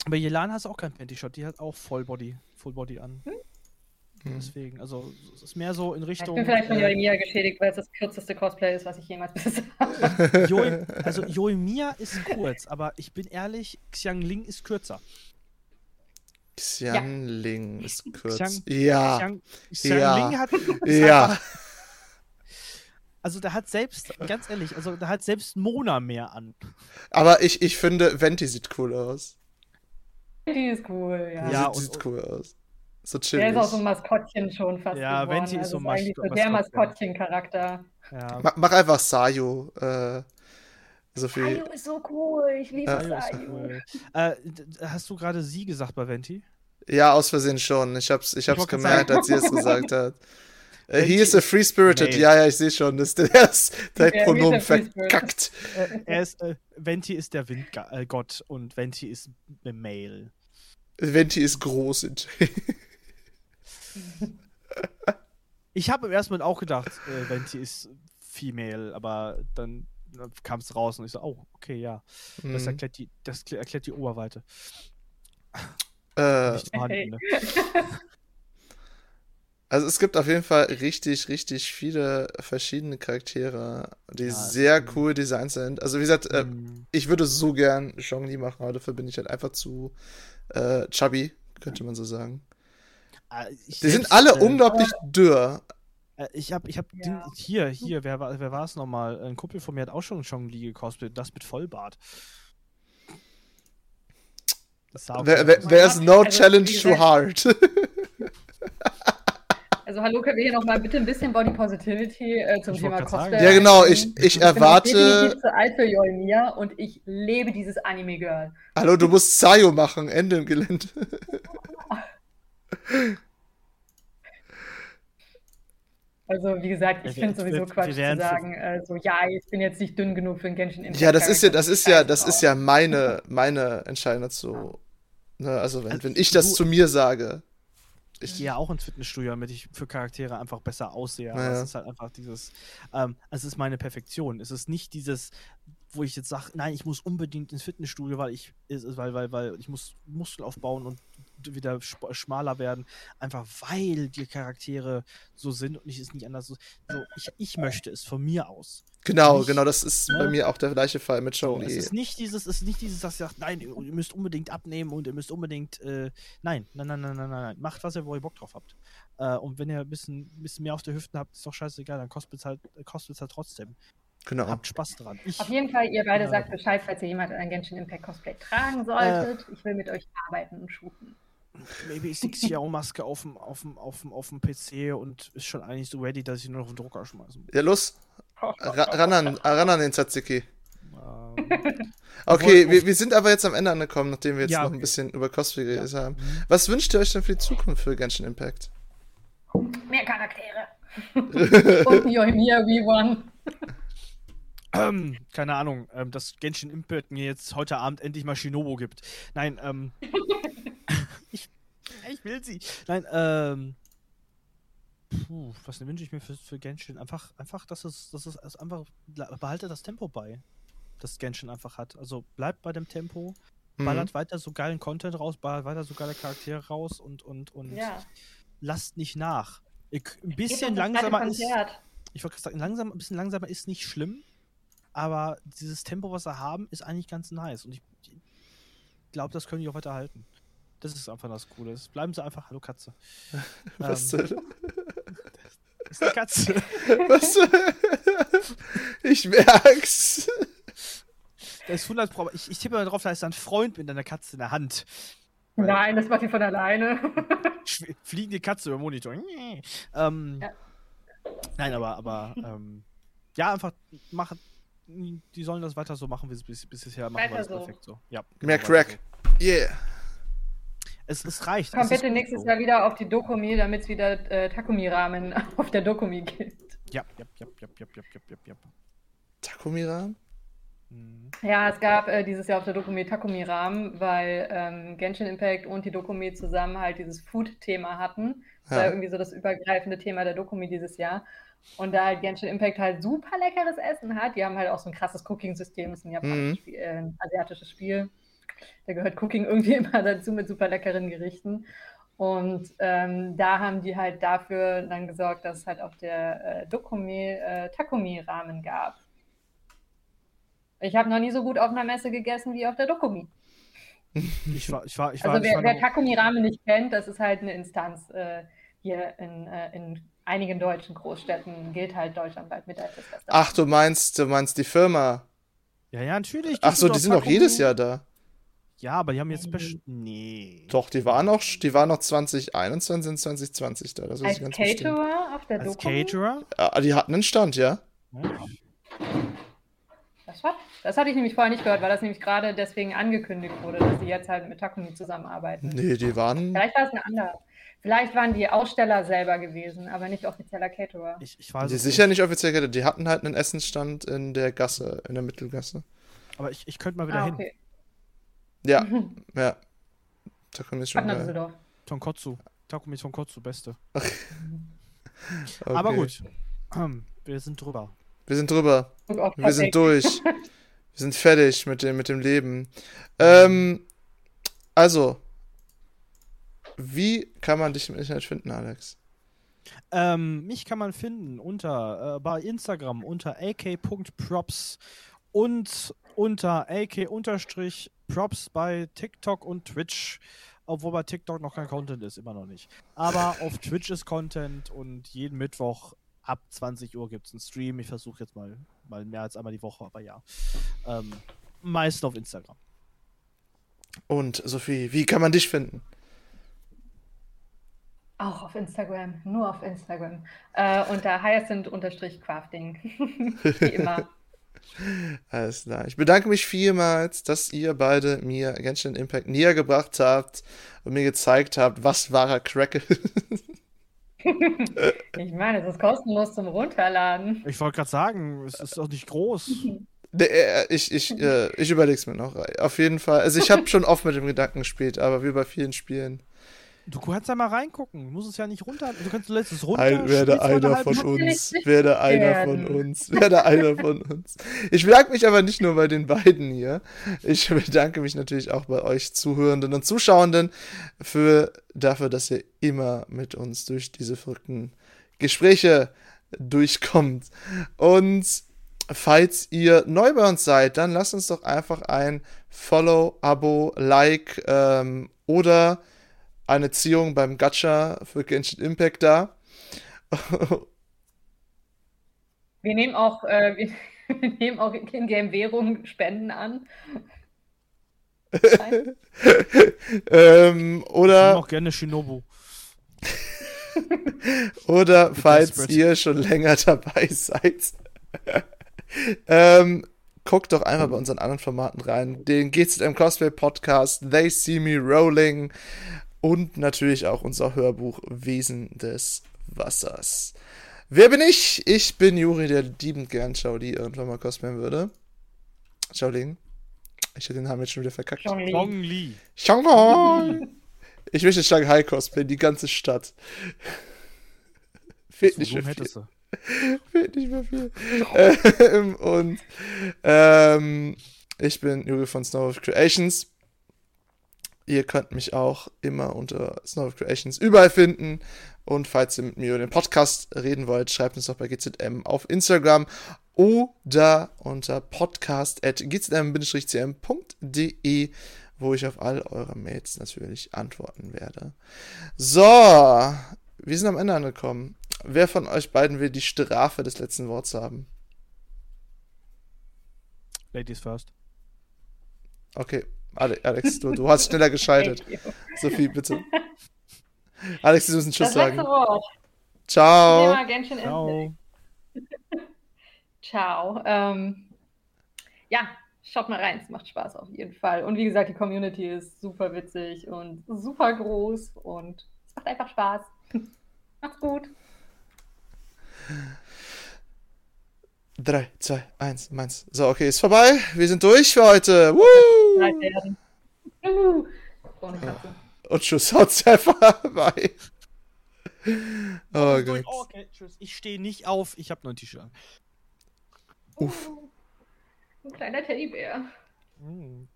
bei Yelan hast du auch kein Panty-Shot, die hat auch Vollbody, Fullbody an. Hm. Deswegen, also es ist mehr so in Ich Richtung. bin vielleicht von äh, Yoimiya geschädigt, weil es das kürzeste Cosplay ist, was ich jemals besitzt habe. [laughs] [laughs] Also Yoimiya ist kurz, aber ich bin ehrlich, Xiangling ist kürzer. Xianling ist kurz. Xiang- ja. Xiang, Xiangling Ja. hat. [laughs] ist Ja. Also da hat selbst, ganz ehrlich, also da hat selbst Mona mehr an. Aber ich, ich finde, Venti sieht cool aus. Die ist cool, ja. Ja, sieht, und- sieht cool aus. So Der chillig. ist auch so ein Maskottchen schon fast Ja, geworden. Venti ist also so eigentlich Mas- so der Maskottchen. Maskottchen-Charakter. Ja. mach, mach einfach Sayo. Äh, so viel. Sayu ist so cool, ich liebe Ja. Sayo cool. Äh, hast du gerade sie gesagt bei Venti? Ja, aus Versehen schon. Ich hab's, ich hab's wollte gemerkt, sagen. als sie es gesagt hat. [laughs] Äh, he is a free spirited. Nee. Ja, ja, ich sehe schon. Das, der direkt Ja, he is Pronomen verkackt. Äh, [laughs] er ist, äh, Venti ist der Windgott und Venti ist ein Male. Venti ist groß. in- [laughs] Ich habe im ersten Moment auch gedacht, äh, Venti ist female, aber dann kam es raus und ich so, oh, okay, ja. Das Mhm. erklärt die, das kl- erklärt die Oberweite. Äh, Nicht vorhandene. [laughs] Also es gibt auf jeden Fall richtig, richtig viele verschiedene Charaktere, die Ja, sehr ist, cool designt sind. Also wie gesagt, äh, Mm, ich würde so gern Zhongli machen, aber dafür bin ich halt einfach zu äh, chubby, könnte man so sagen. äh, ich Die sind alle äh, unglaublich dürr. Ich habe, ich habe Ja. hier, hier, wer war, wer war es nochmal? Ein Kumpel von mir hat auch schon Chong-Li gecosplayt, das mit Vollbart. There's no Also, challenge too hard. [laughs] Also Also hallo, können wir hier nochmal bitte ein bisschen Body Positivity äh, zum Ich Thema Cosplay? sagen. Ja, genau, ich, ich Ich bin erwarte. definitiv zu alt für Yoimiya und ich lebe dieses Anime-Girl. Hallo, du musst Sayo machen, Ende im Gelände. [laughs] Also wie gesagt, ich wir- finde sowieso wir- Quatsch wir zu sagen, äh, so ja, ich bin jetzt nicht dünn genug für einen Genshin Impact. Ja, das ist ja, das ist ja, das ist ja meine, meine Entscheidung dazu. Ne, also wenn, Also, wenn ich das zu mir sage. Ich gehe ja auch ins Fitnessstudio, damit ich für Charaktere einfach besser aussehe. Aber Naja. es ist halt einfach dieses, ähm, es ist meine Perfektion. Es ist nicht dieses, wo ich jetzt sage, nein, ich muss unbedingt ins Fitnessstudio, weil ich, weil, weil, weil ich muss Muskel aufbauen und wieder schmaler werden, einfach weil die Charaktere so sind und ich es nicht anders so. so ich, ich möchte es von mir aus. Genau, Nicht- genau, das ist bei ne? mir auch der gleiche Fall mit So, Chong es Li. ist nicht dieses, es ist nicht dieses, dass ihr sagt, nein, ihr müsst unbedingt abnehmen und ihr müsst unbedingt, äh, nein, nein, nein, nein, nein, nein, nein, macht was ihr, wo ihr Bock drauf habt. Äh, und wenn ihr ein bisschen, bisschen mehr auf der Hüften habt, ist doch scheißegal, dann kostet es halt, kostet halt trotzdem. Genau. Habt Spaß dran. Ich, Auf jeden Fall, ihr beide Ja. sagt Bescheid, falls ihr jemand ein Genshin Impact Cosplay Äh. tragen solltet. ich will mit euch arbeiten und shooten. Maybe ist die Xiao-Maske auf dem, auf dem, auf dem, auf dem PC und ist schon eigentlich so ready, dass ich nur noch auf den Drucker schmeißen muss. Ja, los. Ra ran, an, ran an den Tzatziki. Ähm, Okay, wir, wir sind aber jetzt am Ende angekommen, nachdem wir jetzt Ja, noch ein okay. bisschen über Cosplay geredet haben. Mhm. Was wünscht ihr euch denn für die Zukunft für Genshin Impact? Mehr Charaktere. [laughs] und Yoimiya V1. Ähm, keine Ahnung, ähm, dass Genshin Impact mir jetzt heute Abend endlich mal Shinobu gibt. Nein, ähm. [laughs] ich, [laughs] ich will sie. Nein, ähm. Puh, was wünsche ich mir für, für Genshin? Einfach, einfach, dass es, dass es es einfach. Behalte das Tempo bei. Das Genshin einfach hat. Also bleibt bei dem Tempo, Mhm. ballert weiter so geilen Content raus, ballert weiter so geile Charaktere raus und, und, und Ja. lasst nicht nach. K- ein bisschen langsamer ist. Ich wollte gerade sagen, langsam, ein bisschen langsamer ist nicht schlimm, aber dieses Tempo, was wir haben, ist eigentlich ganz nice. Und ich, ich glaube, das können die auch weiter halten. Das ist einfach das Coole. Bleiben Sie einfach, hallo Katze. [laughs] Was ähm, zur- ist eine Katze. [laughs] Was? ich merk's. Der ist 100 Pro. Ich, ich tippe mal drauf, da ist ein Freund mit einer Katze in der Hand. Nein, das macht die von alleine. Fliegende Katze über Monitor. Ähm, Ja. Nein, aber, aber ähm, ja, einfach machen. Die sollen das weiter so machen, wie sie bisher machen. Weiter weil es so. perfekt so. Ja, Mehr genau, weiter Crack. Yeah. Es, es reicht. Komm es bitte nächstes. Jahr wieder auf die Dokumi, damit es wieder äh, Takumi-Rahmen [laughs] auf der Dokumi gibt. Ja, ja, ja, ja, ja, ja, ja, ja. Takumi-Rahmen? Mhm. Ja, es gab äh, dieses Jahr auf der Dokumi Takumi-Rahmen, weil ähm, Genshin Impact und die Dokumi zusammen halt dieses Food-Thema hatten. Das ja. war irgendwie so das übergreifende Thema der Dokumi dieses Jahr. Und da halt Genshin Impact halt super leckeres Essen hat, die haben halt auch so ein krasses Cooking-System, ist ein mhm. Spiel, äh, asiatisches Spiel. Da gehört Cooking irgendwie [laughs] immer dazu mit super leckeren Gerichten. Und ähm, da haben die halt dafür dann gesorgt, dass es halt auf der äh, Dokumi äh, Takumi-Rahmen gab. Ich habe noch nie so gut auf einer Messe gegessen wie auf der Dokumi. [laughs] Ich war, ich war, ich war, Also wer, wer Takumi-Ramen nicht kennt, das ist halt eine Instanz äh, hier in, äh, in einigen deutschen Großstädten, gilt halt deutschlandweit mit als das. Ach, du meinst, du meinst die Firma. Ja, ja, natürlich. Ach so, die sind doch Takumi. jedes Jahr da. Ja, aber die haben jetzt Special. Nee. Doch, die waren noch, die waren noch 2021 und 2020 da. Das ist als ganz bestimmt. Caterer auf der Als? Caterer? Ja, die hatten einen Stand, ja. Ja. Das, war, das hatte ich nämlich vorher nicht gehört, weil das nämlich gerade deswegen angekündigt wurde, dass sie jetzt halt mit Takumi zusammenarbeiten. Nee, die waren. Vielleicht war es ein anderer. Vielleicht waren die Aussteller selber gewesen, aber nicht offizieller Caterer. Ich, ich weiß Die sicher nicht. offiziell gehabt. Die hatten halt einen Essensstand in der Gasse, in der Mittelgasse. Aber ich, ich könnte mal wieder Ah, hin. Ja, [laughs] ja. Takumi ist schon geil. Tonkotsu. Takumi Tonkotsu, beste. Okay. [laughs] Aber gut. Ähm, wir sind drüber. Wir sind drüber. Und auch Wir sind durch. [laughs] Wir sind fertig mit dem, mit dem Leben. Ähm, also, wie kann man dich im Internet finden, Alex? Ähm, mich kann man finden unter äh, bei Instagram unter ak.props und unter ak-props bei TikTok und Twitch. Obwohl bei TikTok noch kein Content ist, immer noch nicht. Aber auf Twitch ist Content und jeden Mittwoch ab 20 Uhr gibt es einen Stream. Ich versuche jetzt mal, mal mehr als einmal die Woche, aber ja. Ähm, meist auf Instagram. Und Sophie, wie kann man dich finden? Auch auf Instagram, nur auf Instagram. Äh, unter hyacinth-crafting. [laughs] Wie immer. Alles klar. Ich bedanke mich vielmals, dass ihr beide mir Genshin Impact näher gebracht habt und mir gezeigt habt, was wahrer Crack ist. [laughs] ich meine, es ist kostenlos zum Runterladen. Ich wollte gerade sagen, es ist doch nicht groß. [laughs] Äh, ich, ich, äh, ich überlege es mir noch. Auf jeden Fall. Also ich habe [laughs] schon oft mit dem Gedanken gespielt, aber wie bei vielen Spielen Du kannst ja mal reingucken. Du musst es ja nicht runter. Du kannst du lässt es runter. Ein, werde einer von uns. Werde einer von uns. Werde einer von uns. Ich bedanke mich aber nicht nur bei den beiden hier. Ich bedanke mich natürlich auch bei euch Zuhörenden und Zuschauenden für dafür, dass ihr immer mit uns durch diese verrückten Gespräche durchkommt. Und falls ihr neu bei uns seid, dann lasst uns doch einfach ein Follow, Abo, Like ähm, oder eine Ziehung beim Gacha für Genshin Impact da. wir nehmen auch, äh, wir, [laughs] wir, nehmen auch in-game Währung Spenden an. [laughs] ähm, oder. Ich auch gerne Shinobu. [laughs] oder falls ihr schon länger dabei seid, ähm, guckt doch einfach bei unseren anderen Formaten rein. Den GZM Cosplay Podcast, They See Me Rolling und natürlich auch unser Hörbuch Wesen des Wassers. Wer bin ich? Ich bin Juri, der liebend gern Shaoli irgendwann mal cosplayen würde. Shaolin. Ich hätte den Namen jetzt schon wieder verkackt. Chong-Li. Shanghai. Ich möchte Shanghai cosplayen, die ganze Stadt. Fehlt nicht mehr viel. Fehlt nicht mehr viel. ähm, und ähm, ich bin Juri von Snow of Creations. Ihr könnt mich auch immer unter Snow of Creations überall finden. Und falls ihr mit mir über den Podcast reden wollt, schreibt uns doch bei GZM auf Instagram oder unter podcast.gzm-cm.de, wo ich auf all eure Mails natürlich antworten werde. So, wir sind am Ende angekommen. Wer von euch beiden will die Strafe des letzten Worts haben? Ladies first. Okay, Alex, du, du hast schneller [laughs] geschaltet. Sophie, bitte. Alex, du musst einen Tschüss sagen. Wort. Ciao. Ciao. [laughs] Ciao. Ähm, ja, schaut mal rein, es macht Spaß auf jeden Fall. Und wie gesagt, die Community ist super witzig und super groß und es macht einfach Spaß. [laughs] Macht's gut. 3, 2, 1, meins. So, okay, ist vorbei. Wir sind durch für heute. Woo! Und tschüss, haut's einfach bei. Oh, Gott. Okay, tschüss. Ich stehe nicht auf, ich habe nur ein T-Shirt an. Uff. Ein kleiner Teddybär. Hm.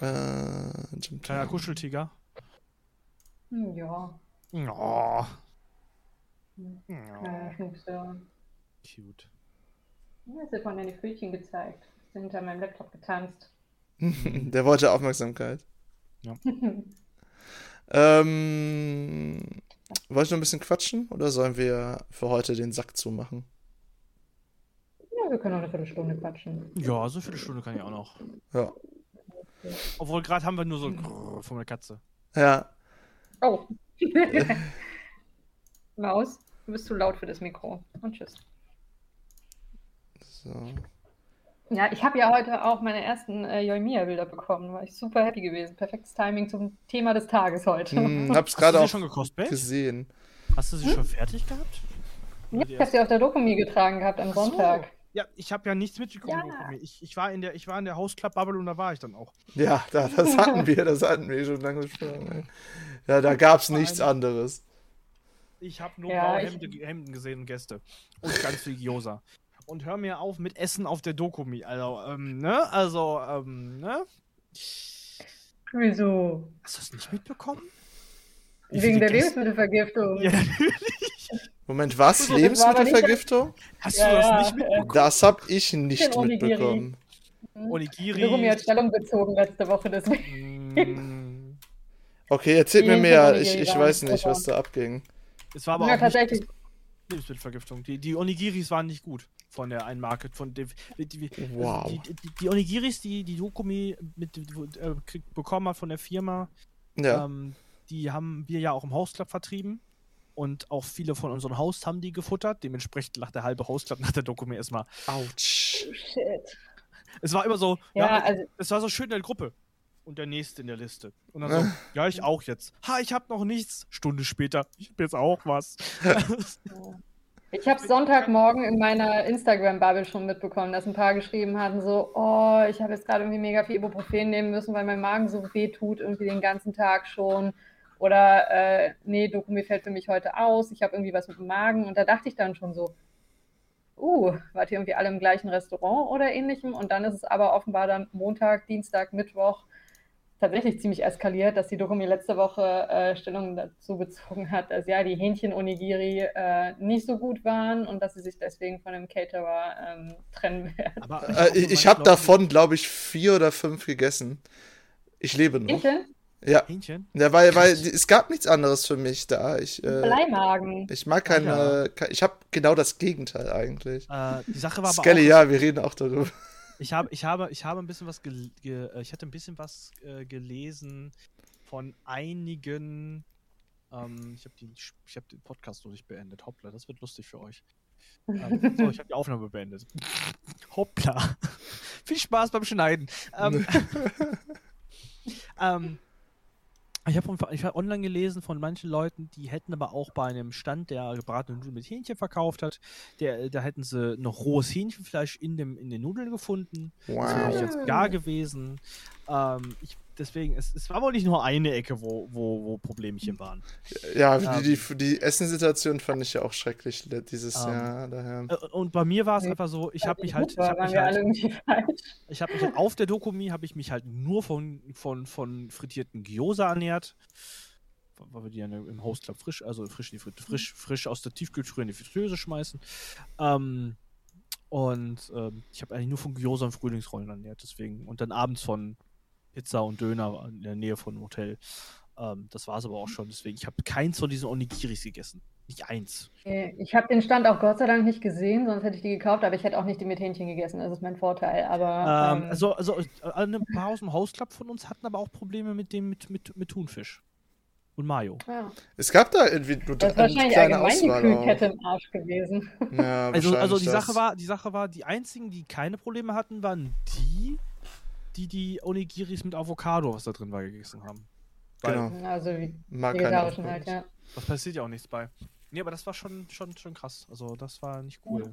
Äh, Kleiner Kuscheltiger. Hm, ja. Oh. Kleiner Schnupster. Cute. Ja, sie hat von deine Pfötchen gezeigt. Sind hinter meinem Laptop getanzt. [laughs] Der wollte Aufmerksamkeit. Ja. [laughs] ähm, wollt ihr noch ein bisschen quatschen oder sollen wir für heute den Sack zumachen? Ja, wir können auch eine Viertelstunde quatschen. Ja, so eine Viertelstunde kann ich auch noch. Ja. Obwohl gerade haben wir nur so ein Grrr von der Katze. Ja. Oh. [laughs] Maus, du bist zu laut für das Mikro. Und tschüss. So. Ja, ich habe ja heute auch meine ersten äh, Yoimiya-Bilder bekommen. War ich super happy gewesen. Perfektes Timing zum Thema des Tages heute. Hm, [laughs] hab's gerade auch schon gesehen. Hast du sie hm? schon fertig gehabt? Ja, ich habe sie auf der Dokumi getragen gehabt am Sonntag. So. Ja, ich habe ja nichts mitbekommen. Ja. Ich, ich, war in der, ich war in der House Club Bubble und da war ich dann auch. Ja, da, das [laughs] hatten wir, das hatten wir schon lange gesprochen. Ja, da gab es nichts anderes. Ich habe nur ja, blaue Hemden, Hemden gesehen und Gäste. Und ganz [laughs] viel Gyoza und hör mir auf mit Essen auf der Dokumi. Also, ähm, ne? Also, ähm, ne? Wieso? Hast du es nicht mitbekommen? Wegen der Lebensmittelvergiftung. Ja, [laughs] natürlich. Moment, was? Lebensmittelvergiftung? Hast ja, du das nicht mitbekommen? Das hab ich nicht mitbekommen. Mhm. Onigiri. Dokumi hat Stellung bezogen letzte Woche, deswegen. Mm. Okay, erzähl mir mehr. Ich, ich weiß nicht, was da abging. Es war aber ja, auch tatsächlich. Lebensmittelvergiftung. Die, die Onigiris waren nicht gut von der einen Marke. Von der, die, die, wow. die, die, die, Onigiris, die die Dokumi mit, äh, bekommen hat von der Firma, ja. ähm, die haben wir ja auch im Host Club vertrieben. Und auch viele von unseren Hosts haben die gefuttert. Dementsprechend lag der halbe Host Club nach der Doku mir erstmal. Autsch. Oh, shit. Es war immer so, Ja, ja, also- es war so schön in der Gruppe. Und der nächste in der Liste. Und dann so, ja, ich auch jetzt. Ha, ich hab noch nichts. Stunde später, ich hab jetzt auch was. [laughs] [laughs] Ich habe Sonntagmorgen in meiner Instagram-Bubble schon mitbekommen, dass ein paar geschrieben hatten, so, oh, ich habe jetzt gerade irgendwie mega viel Ibuprofen nehmen müssen, weil mein Magen so weh tut, irgendwie den ganzen Tag schon. Oder, äh, nee, Dokumi fällt für mich heute aus, ich habe irgendwie was mit dem Magen. Und da dachte ich dann schon so, uh, wart ihr irgendwie alle im gleichen Restaurant oder ähnlichem? Und dann ist es aber offenbar dann Montag, Dienstag, Mittwoch tatsächlich ziemlich eskaliert, dass die Dokumi letzte Woche äh, Stellung dazu bezogen hat, dass ja die Hähnchen-Onigiri äh, nicht so gut waren und dass sie sich deswegen von dem Caterer ähm, trennen werden. Aber Äh, ich ich habe davon, glaube ich, vier oder fünf gegessen. Ich lebe noch. Hähnchen? Ja, Hähnchen? ja weil, weil es gab nichts anderes für mich da. Ich, äh, Bleimagen. ich mag keine. ke- Ich habe genau das Gegenteil eigentlich. Äh, die Sache war aber Skelly, auch, ja, wir reden auch darüber. Ich habe, ich habe, ich habe ein bisschen was, gel ge äh, ich hatte ein bisschen was äh, gelesen von einigen. Ähm, ich habe habe den Podcast noch nicht beendet. Hoppla, das wird lustig für euch. Ähm, [laughs] so, ich habe die Aufnahme beendet. Hoppla. [laughs] Viel Spaß beim Schneiden. Ähm, [laughs] ähm, ich habe hab online gelesen von manchen Leuten, die hätten aber auch bei einem Stand, der gebratene Nudeln mit Hähnchen verkauft hat, der, da hätten sie noch rohes Hähnchenfleisch in, dem, in den Nudeln gefunden. Das wäre Wow. jetzt gar gewesen. Ähm, ich, deswegen, es, es war wohl nicht nur eine Ecke, wo, wo, wo Problemchen waren. Ja, Ähm. die, die, die Essenssituation fand ich ja auch schrecklich dieses Ähm. Jahr. Daher. Äh, Und bei mir war es einfach so, ich habe mich halt, ich habe mich halt, [laughs] ich habe mich halt auf der Dokumi habe ich mich halt nur von, von, von frittierten Gyoza ernährt. Weil wir die ja im Host Club frisch, also frisch, in die Frit- frisch, frisch aus der Tiefkühltruhe in die Fritteuse schmeißen. Ähm, und ähm, ich habe eigentlich nur von Gyoza und Frühlingsrollen ernährt, deswegen. Und dann abends von Pizza und Döner in der Nähe von dem Hotel. Ähm, das war es aber auch schon, deswegen. Ich habe keins von diesen Onigiris gegessen. Nicht eins. Ich habe den Stand auch Gott sei Dank nicht gesehen, sonst hätte ich die gekauft, aber ich hätte auch nicht die mit Hähnchen gegessen, das ist mein Vorteil. Aber Ähm, ähm, also, also äh, ein paar aus dem Host Club von uns hatten aber auch Probleme mit dem mit, mit, mit Thunfisch und Mayo. ja. Es gab da irgendwie nur das ist eine wahrscheinlich kleine allgemein die Auswahl Kühlkette im Arsch gewesen. Ja, Also, also die Sache war, die Sache war, die einzigen, die keine Probleme hatten, waren die, die die Onigiris mit Avocado, was da drin war, gegessen haben. Weil Genau. Also keine vegetarischen halt, ja. Das passiert ja auch nichts bei. Nee, aber das war schon, schon, schon krass. Also das war nicht cool.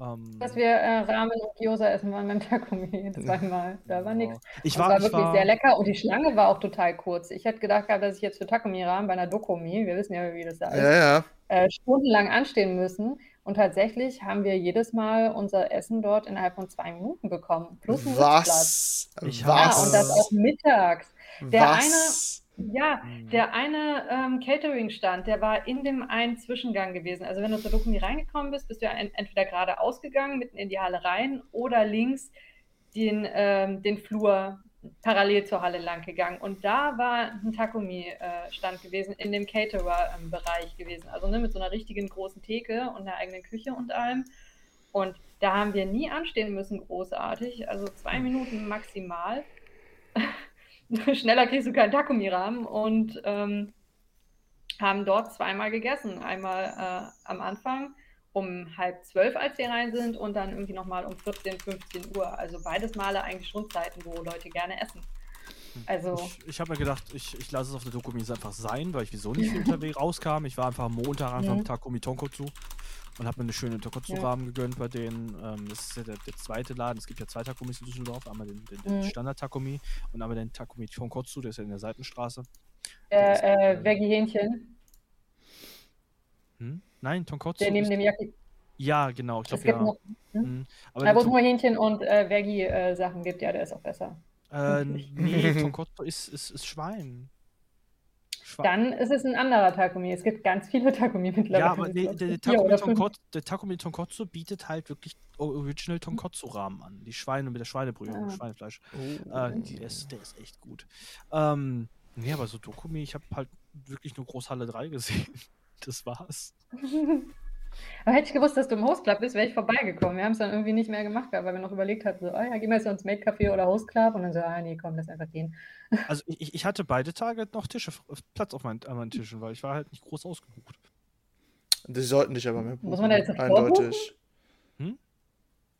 Ähm, Dass wir äh, Ramen und Gyoza essen waren beim Takumi [laughs] zweimal. Da war ja. nichts. Ich Es war, war ich wirklich war, sehr lecker und die Schlange war auch total kurz. Ich hätte gedacht gehabt, dass ich jetzt für Takumi-Ramen bei einer Dokumi, wir wissen ja, wie das da ist, Ja, ja. äh, stundenlang anstehen müssen. Und tatsächlich haben wir jedes Mal unser Essen dort innerhalb von zwei Minuten bekommen. Plus ein Sitzplatz. Was? Ich Ja, Was? und das auch mittags. Der Was? Ja, Hm. der eine ähm, Catering-Stand, der war in dem einen Zwischengang gewesen. Also wenn du zur Dokumi reingekommen bist, bist du ja en entweder geradeaus gegangen, mitten in die Halle rein, oder links den, ähm, den Flur parallel zur Halle lang gegangen. Und da war ein Takumi-Stand gewesen, in dem Caterer-Bereich gewesen. Also ne, mit so einer richtigen großen Theke und einer eigenen Küche und allem. Und da haben wir nie anstehen müssen, großartig. Also zwei Minuten maximal. [laughs] Schneller kriegst du keinen Takumi-Rahmen und ähm, haben dort zweimal gegessen. Einmal äh, am Anfang um halb zwölf, als wir rein sind, und dann irgendwie nochmal um 14, 15 Uhr. Also beides Male eigentlich schon Zeiten, wo Leute gerne essen. Also, Ich, ich habe mir gedacht, ich, ich lasse es auf der Dokumi jetzt einfach sein, weil ich wieso nicht unterwegs [laughs] rauskam. Ich war einfach am Montag einfach mit Takumi Tonkotsu und habe mir eine schöne Tonkotsu-Rahmen gegönnt bei denen. Ähm, das ist ja der, der zweite Laden. Es gibt ja zwei Takumis in Düsseldorf. Einmal den, den, den Mhm. Standard-Takumi und einmal den Takumi Tonkotsu, der ist ja in der Seitenstraße. äh, ist, äh, äh, Veggie-Hähnchen, Hm? Nein, Tonkotsu. der neben dem Yaki. ja, genau. Ich glaube, ja. noch, Mhm. Aber da, der wo es nur Hähnchen und äh, Veggie-Sachen gibt, ja, der ist auch besser. äh, nee, [laughs] Tonkotsu ist, ist, ist Schwein. Schwein. Dann ist es ein anderer Takumi. Es gibt ganz viele Takumi mittlerweile. Ja, aber nee, der, der, Takumi. Tonkotsu, der Takumi Tonkotsu bietet halt wirklich Original Tonkotsu-Rahmen an. Die Schweine mit der Schweinebrühe, Ah. Schweinefleisch. Oh. Äh, die ist, der ist echt gut. Ähm, nee, aber so Dokumi, ich habe halt wirklich nur Großhalle 3 gesehen. [laughs] Das war's. [laughs] Aber hätte ich gewusst, dass du im Host Club bist, wäre ich vorbeigekommen. Wir haben es dann irgendwie nicht mehr gemacht, weil wir noch überlegt hatten, so, oh ja, gehen wir jetzt ins Made Café oder Host Club und dann so, ah nee, komm, lass einfach gehen. [laughs] Also ich, ich hatte beide Tage noch Tische, Platz auf meinen, an meinen Tischen, weil ich war halt nicht groß ausgebucht. Die sollten dich aber mehr buchen. Muss man da jetzt eindeutig. Hm?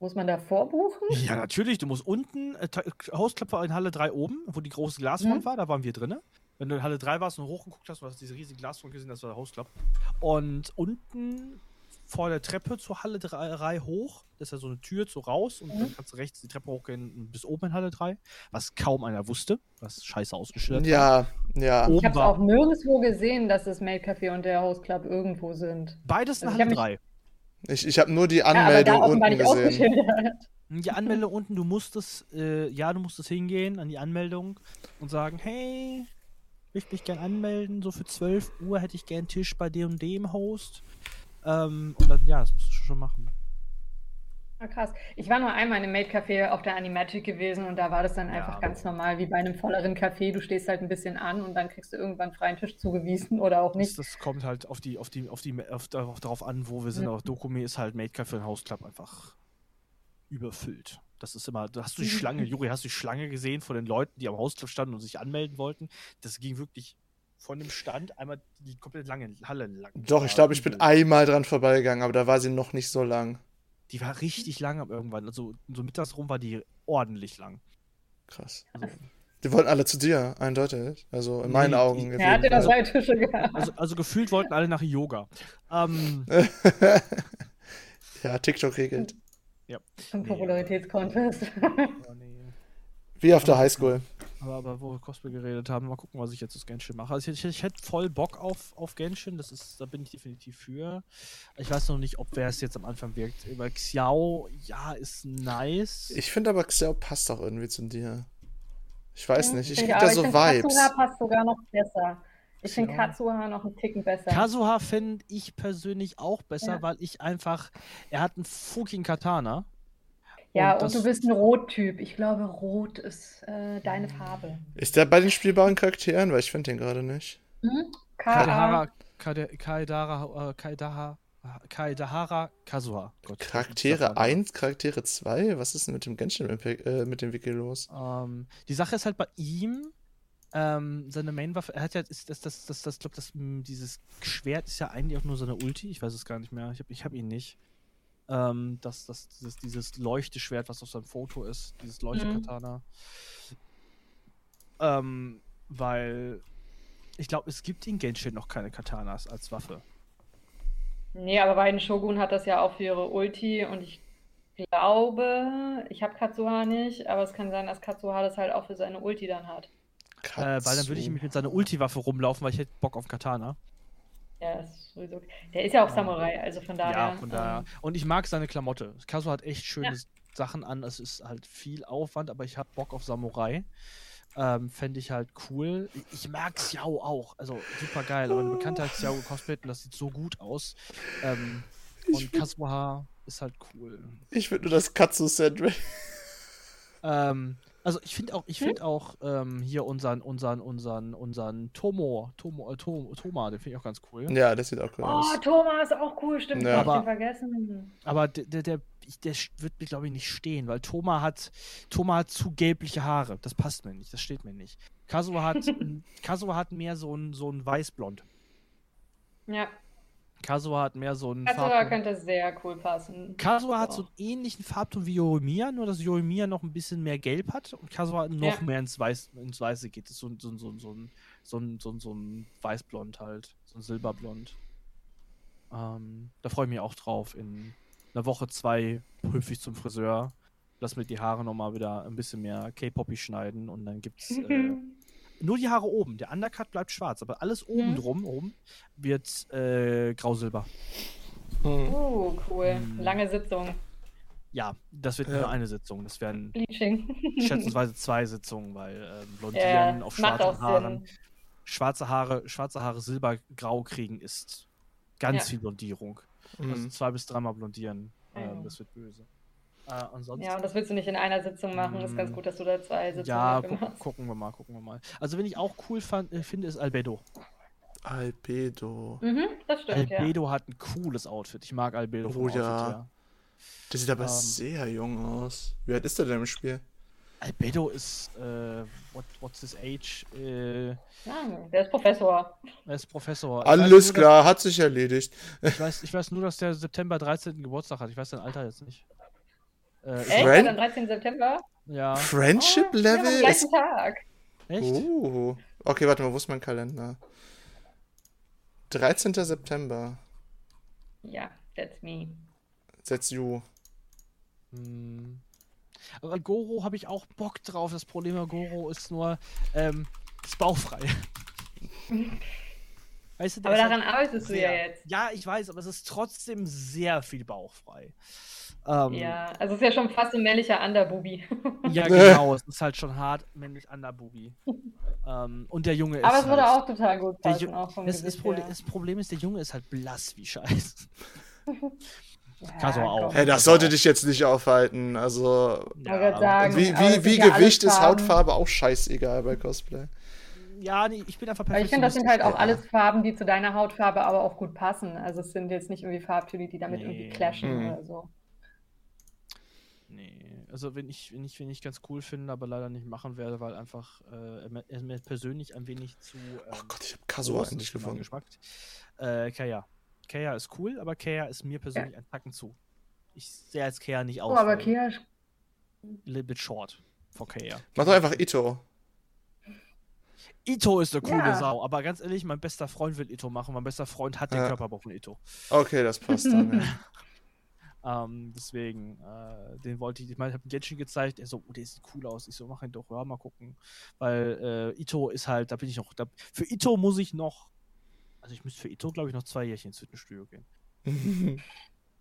Muss man da vorbuchen? Ja, natürlich. Du musst unten, äh, Host Club war in Halle 3 oben, wo die große Glaswand hm? war, da waren wir drin. Wenn du in Halle 3 warst und hochgeguckt hast, du hast diese riesige Glasfront gesehen, das war der Host Club. Und unten vor der Treppe zur Halle 3 hoch, das ist ja so eine Tür so raus und mhm. dann kannst du rechts die Treppe hochgehen bis oben in Halle 3, was kaum einer wusste, was scheiße ausgestellt Ja, war. ja. Ich habe auch nirgendwo gesehen, dass das Maid Café und der Host Club irgendwo sind. Beides in also Halle 3. Ich, ich habe nur die Anmeldung ja, unten gesehen. Die Anmeldung unten, du musstest, äh, ja, du musstest hingehen an die Anmeldung und sagen, hey, möchte mich gern anmelden, so für 12 Uhr hätte ich gern Tisch bei dem und dem Host. Ähm, und dann, ja, das musst du schon machen. Ah, krass. Ich war nur einmal in einem Maid-Café auf der Animagic gewesen und da war das dann ja, einfach ganz normal, wie bei einem volleren Café. Du stehst halt ein bisschen an und dann kriegst du irgendwann freien Tisch zugewiesen oder auch nicht. Das, kommt halt auf die, auf die, auf die, auf, darauf an, wo wir sind. Mhm. Aber Dokumi ist halt Maid-Café und Hausclub einfach überfüllt. Das ist immer, hast du die Schlange, Juri, hast du die Schlange gesehen von den Leuten, die am Hausclub standen und sich anmelden wollten? Das ging wirklich von dem Stand einmal die komplett lange Halle lang. Doch, ich glaube, ich bin einmal dran vorbeigegangen, aber da war sie noch nicht so lang. Die war richtig lang irgendwann. Also so mittags rum war die ordentlich lang. Krass. Also, die wollten alle zu dir, eindeutig. Also in nee, meinen Augen. Er hatte da also, zwei Tische gehabt. Also, also, gefühlt wollten alle nach Yoga. Ähm, [laughs] ja, TikTok regelt. Ja. Ein Popularitätskontest. [laughs] Ja, nee. Wie auf der Highschool. Aber, aber wo wir Cosplay geredet haben, mal gucken, was ich jetzt aus Genshin mache. Also ich, ich, ich, hätte voll Bock auf, auf Genshin, das ist, da bin ich definitiv für. Ich weiß noch nicht, ob wer es jetzt am Anfang wirkt. Über Xiao, ja, ist nice. Ich finde aber Xiao passt auch irgendwie zu dir. Ich weiß ja, nicht, ich krieg da so Vibes. Katsuha passt sogar noch besser. Ich finde Katsuha noch einen Ticken besser. Kazuha finde ich persönlich auch besser, ja. weil ich einfach, er hat einen fucking Katana. Ja, und, und du bist ein Rot-Typ. Ich glaube, Rot ist äh, deine Farbe. Ist der bei den spielbaren Charakteren? Weil ich finde den gerade nicht. Mhm. Kaidahara, Kaidara, Kaidahara, Kaidahara Kazuha. Gott, Charaktere 1, Charaktere 2? Was ist denn mit dem Genshin äh, mit dem Wiki los? Um, ähm, die Sache ist halt bei ihm, ähm, seine Main-Waffe, er hat ja, ist das, das, das, das, glaub, das, dieses Schwert ist ja eigentlich auch nur seine Ulti. Ich weiß es gar nicht mehr. Ich habe ich hab ihn nicht. Ähm, das, das, dieses, dieses Leuchteschwert, was auf seinem Foto ist, dieses Leuchtekatana. Mhm. Ähm, weil ich glaube, es gibt in Genshin noch keine Katanas als Waffe. Nee, aber Weiden Shogun hat das ja auch für ihre Ulti und ich glaube, ich habe Katsuha nicht, aber es kann sein, dass Katsuha das halt auch für seine Ulti dann hat. Äh, weil dann würde ich nämlich mit seiner Ulti-Waffe rumlaufen, weil ich hätte Bock auf Katana. Ja, ist sowieso. Der ist ja auch Samurai, also von daher. Ja, von daher. Ähm, und ich mag seine Klamotte. Kaso hat echt schöne ja. Sachen an. Es ist halt viel Aufwand, aber ich habe Bock auf Samurai. Ähm, Fände ich halt cool. Ich mag Xiao auch. Also super geil. Aber eine Bekannte hat Xiao gecosplayt und das sieht so gut aus. Ähm, und Kazuha ist halt cool. Ich würde nur das Katsu-Sandwich. Ähm, also ich finde auch, ich hm? finde auch ähm, hier unseren, unseren, unseren, unseren Tomo, Tomo, äh, Tom, Toma, den finde ich auch ganz cool. Ja, das sieht auch cool oh, aus. Oh, Toma ist auch cool, stimmt. Ja. Aber, vergessen. Aber der, der, der, der wird mir glaube ich nicht stehen, weil Toma hat, Toma hat zu gelbliche Haare. Das passt mir nicht, das steht mir nicht. Kazuha hat, [laughs] Kazuha hat mehr so ein, so ein weißblond. Ja. Kazuha hat mehr so einen Kazuha Farbton. könnte sehr cool passen. Kazuha hat so einen ähnlichen Farbton wie Yoimiya, nur dass Yoimiya noch ein bisschen mehr Gelb hat und Kazuha noch ja. mehr ins, Weiß, ins Weiße geht. Das ist so, so, so, so, ein, so, ein, so, ein, so ein Weißblond halt, so ein Silberblond. Ähm, da freue ich mich auch drauf. In einer Woche, zwei hüpfe ich zum Friseur, lass mir die Haare nochmal wieder ein bisschen mehr K-Poppy schneiden und dann gibt's äh, [laughs] Nur die Haare oben. Der Undercut bleibt schwarz, aber alles oben mhm. drum oben wird äh, grau-silber. Mhm. Oh, cool. Mhm. Lange Sitzung. Ja, das wird ja. nur eine Sitzung. Das werden [laughs] schätzungsweise zwei Sitzungen, weil äh, Blondieren ja, auf schwarzen Haaren. Schwarze Haare, schwarze Haare silbergrau kriegen ist ganz ja. viel Blondierung. Also mhm. zwei bis dreimal blondieren. Ähm, das wird böse. Äh, ansonsten, ja, und das willst du nicht in einer Sitzung machen. Mm, ist ganz mm. gut, dass du da zwei Sitzungen ja, gu machst. gucken wir mal, gucken wir mal. Also, wenn ich auch cool fand, äh, finde, ist Albedo. Albedo. Mhm, das stimmt, Albedo ja. hat ein cooles Outfit. Ich mag Albedo Oh vom Outfit ja. her. Der sieht aber Ähm. sehr jung aus. Wie alt ist der denn im Spiel? Albedo ist, äh, what, what's his age? Äh, Ja, der ist Professor. er ist Professor. Ich Alles nur, dass- klar, hat sich erledigt. Ich weiß, ich weiß nur, dass der September 13. Geburtstag hat. Ich weiß sein Alter jetzt nicht. Äh, Echt? Friend- Am 13. September? ja. Friendship Oh, ja, am Level gleichen ist. Tag. Echt? Oh. Okay, warte mal, wo ist mein Kalender? 13. September. Ja, that's me. That's you. Hm. Aber Goro habe ich auch Bock drauf. Das Problem bei Goro ist nur, ähm, ist bauchfrei. [laughs] weißt du, Aber daran halt arbeitest du ja jetzt. Ja, ich weiß, aber es ist trotzdem sehr viel bauchfrei. Ähm, Ja, also es ist ja schon fast ein männlicher Underbooby. [laughs] ja, [laughs] genau. es ist halt schon hart männlich Underboogie. ähm, und der Junge ist. Aber es würde halt, auch total gut passen, Ju- auch vom das, ist Gesicht Problem, her. das Problem ist, der Junge ist halt blass wie Scheiß. [laughs] Ja. Hey, das sollte dich jetzt nicht aufhalten. Also, gerade sagen, wie, wie, wie ja Gewicht ist. Hautfarbe auch scheißegal bei Cosplay. Ja, nee, ich bin einfach Aber ich finde, das sind halt auch Ja. alles Farben, die zu deiner Hautfarbe aber auch gut passen. Also es sind jetzt nicht irgendwie Farbtöne, die damit irgendwie Nee. clashen Mhm. oder so. Nee, also wenn ich, wenn ich, wenn ich ganz cool finde, aber leider nicht machen werde, weil einfach äh, er mir- er persönlich ein wenig zu. Ähm, Oh Gott, ich habe Kaso meinen gefunden. Äh, Kaya. Kaya ist cool, aber Kaya ist mir persönlich ein Tacken zu. Ich sehe als Kaya nicht aus. Oh, aber Kia ist A little bit short for Kaya. Mach doch einfach Ito. Ito ist eine coole Ja. Sau, aber ganz ehrlich, mein bester Freund will Ito machen. Mein bester Freund hat den Ja. Körperbau von Ito. Okay, das passt dann. Ja. [laughs] Ähm, deswegen, äh, den wollte ich, ich meine, ich habe Genshin gezeigt, er so, oh, der sieht cool aus. Ich so, mach ihn doch, ja, mal gucken. Weil äh, Ito ist halt, da bin ich noch, da, für Ito muss ich noch, also ich müsste für Ito, glaube ich, noch zwei Jährchen ins Fitnessstudio gehen. [laughs]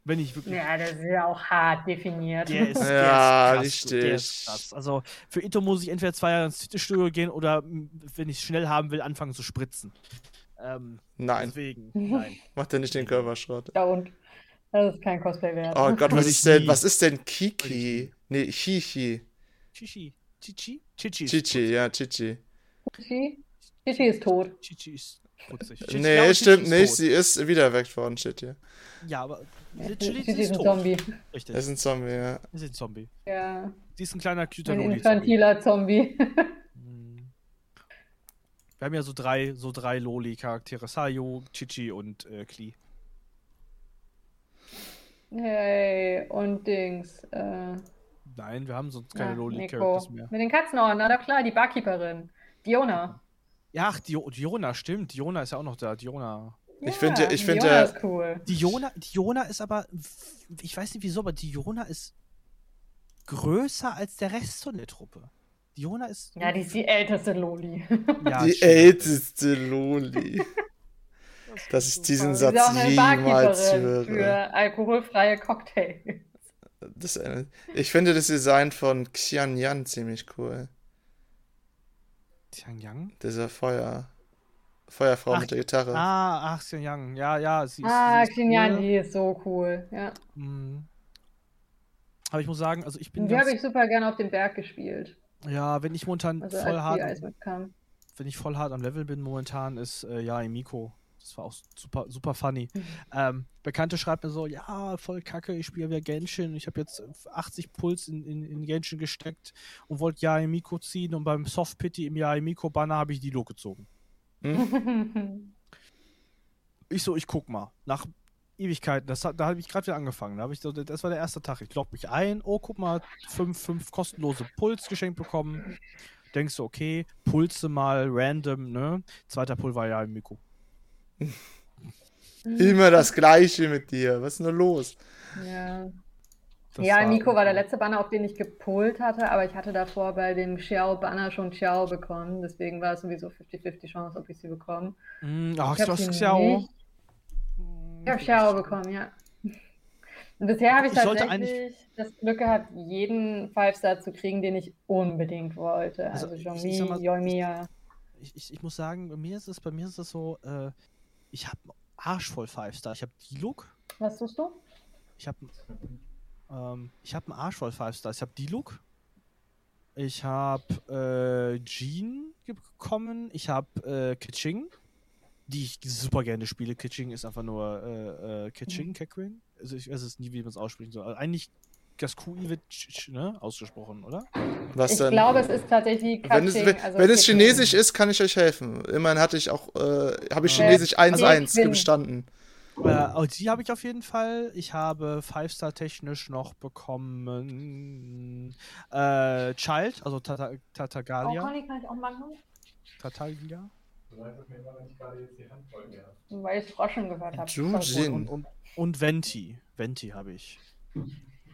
Wenn ich wirklich. Ja, das ist ja auch hart definiert. Der ist, [laughs] der Ja, ist krass, Der ist richtig. krass. Also für Ito muss ich entweder zwei Jahre ins Fitnessstudio gehen oder wenn ich es schnell haben will, anfangen zu spritzen. Ähm, Nein, Deswegen, [laughs] nein. mach dir nicht den Körperschrott. Ja, und das ist kein Cosplay wert. Oh Gott, was ist denn, was ist denn Kiki? Nee, Chichi. Chichi. Chichi? Chichi Chichi, ja, Chichi. Chichi? Chichi ist tot. Chichi ist putzig. Chichi- Nee, ja, Chichi stimmt nicht, tot. sie ist wiederweckt worden, shit hier. Ja, aber literally, Chichi sie ist ist ein tot. Zombie. Richtig. Er ist ein Zombie, ja. Sie ist ein Zombie. Ja, Sie ist ein kleiner, cuter ein infantiler Zombie. Mhm. Wir haben ja so drei, so drei Loli-Charaktere. Sayo, Chichi und äh, Klee. Hey, und Dings. Äh, Nein, wir haben sonst keine ja, Loli-Characters mehr. Mit den Katzenohren, na klar, die Barkeeperin. Diona. Ja, ach, Dio Diona, stimmt. Diona ist ja auch noch da. Diona. Ich finde- ich finde, Diona ist cool. Diona, Diona ist aber, ich weiß nicht wieso, aber Diona ist größer als der Rest von der Truppe. Diona ist. Ja, die ist die älteste Loli. Ja, Die stimmt. älteste Loli. [laughs] Dass ich diesen Satz auch eine jemals höre. für alkoholfreie Cocktails. Das, ich finde das Design von Xian Yan ziemlich cool. Xiangyang? Dieser Feuer. Feuerfrau Ach, mit der Gitarre. Ah, ach, Xiangyang. Ja, ja, sie ist. Ah, sie ist Xinyan, cool. die ist so cool. Ja. Mhm. Aber ich muss sagen, also ich bin die habe ich super gerne auf dem Berg gespielt. ja, wenn ich momentan Also voll hart, wenn ich voll hart am Level bin momentan, ist äh, ja Miko. Das war auch super, super funny. Mhm. Ähm, Bekannte schreibt mir so, ja, voll kacke, ich spiele wieder Genshin. Ich habe jetzt 80 Puls in, in, in Genshin gesteckt und wollte Yae Miko ziehen und beim Soft Pity im Yae Miko Banner habe ich Dilo gezogen. Ich so, ich guck mal. Nach Ewigkeiten, das, da habe ich gerade wieder angefangen. Da ich so, das war der erste Tag. Ich log mich ein. Oh, guck mal, fünf, fünf kostenlose Puls geschenkt bekommen. Denkst du, okay, Pulse mal random, ne? Zweiter Pull war ja Miko. [laughs] Immer das Gleiche mit dir. Was ist denn los? Ja, Das ja Nico war der letzte Banner, auf den ich gepolt hatte, aber ich hatte davor bei dem Xiao-Banner schon Xiao bekommen. Deswegen war es sowieso 50-50 Chance, ob ich sie bekomme. Mm, Ach, Ich du hab hast Xiao. nicht. Ich habe Xiao bekommen, ja. Und bisher habe ich Ich tatsächlich das Glück gehabt, jeden Five-Star zu kriegen, den ich unbedingt wollte. Also, Also, Zhongli, Yoimiya. Ich, ich, ich muss sagen, bei mir ist es, bei mir ist es so, äh, ich habe Arsch voll Five Star. Ich habe Diluc, Was tust du? ich habe ähm, ich habe einen Arsch voll Five Star. Ich habe Diluc, ich habe äh, Jean bekommen, ich habe äh, Keqing, die ich super gerne spiele. Kitching ist einfach nur äh, äh, Kitching, mhm. Kekring. Also ich weiß es nie, wie man es aussprechen soll. Also eigentlich Gaskuiwitsch, ne? Ausgesprochen, oder? Was ich denn? glaube, es ist tatsächlich Katsching, Wenn es, wenn, also wenn es Chinesisch ist, kann ich euch helfen. Immerhin hatte ich auch, äh, habe ich Chinesisch 1-1 also bestanden. Äh, die habe ich auf jeden Fall. Ich habe Five-Star technisch noch bekommen. Äh, Child, also Tata, Tatagalia. Oh, kann ich auch machen? Tatalia. Weil ich Froschen gehört habe. Und, und, und, und Venti. Venti habe ich.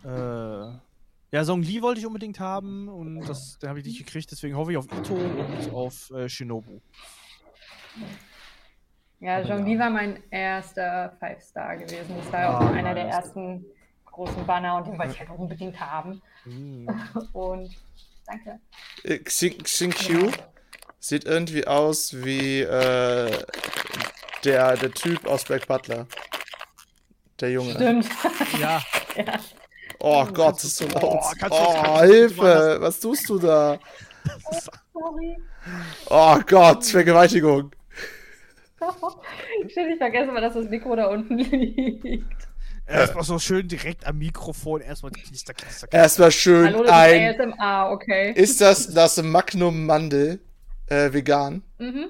Äh, ja, Song Lee wollte ich unbedingt haben und das habe ich nicht gekriegt, deswegen hoffe ich auf Ito und auf äh, Shinobu. Ja, Zhongli war mein erster Five-Star gewesen. Das war ja ah, auch einer der ersten großen Banner und den wollte ich halt unbedingt haben. Mhm. [laughs] Und danke. Äh, Xing, Xing Q sieht irgendwie aus wie äh, der, der Typ aus Black Butler. Der Junge. Stimmt. ja. [laughs] ja. Oh Gott, das ist so laut. Oh, oh Hilfe, was tust du da? Oh, sorry. Oh Gott, Vergewaltigung. Ich vergesse mal, dass das Mikro da unten [laughs] liegt. Erstmal so schön direkt am Mikrofon, erstmal knister, knister, knister. Erstmal schön Hallo, das ein. Ist ASMR, okay. Ist das das Magnum Mandel äh, vegan? Mhm.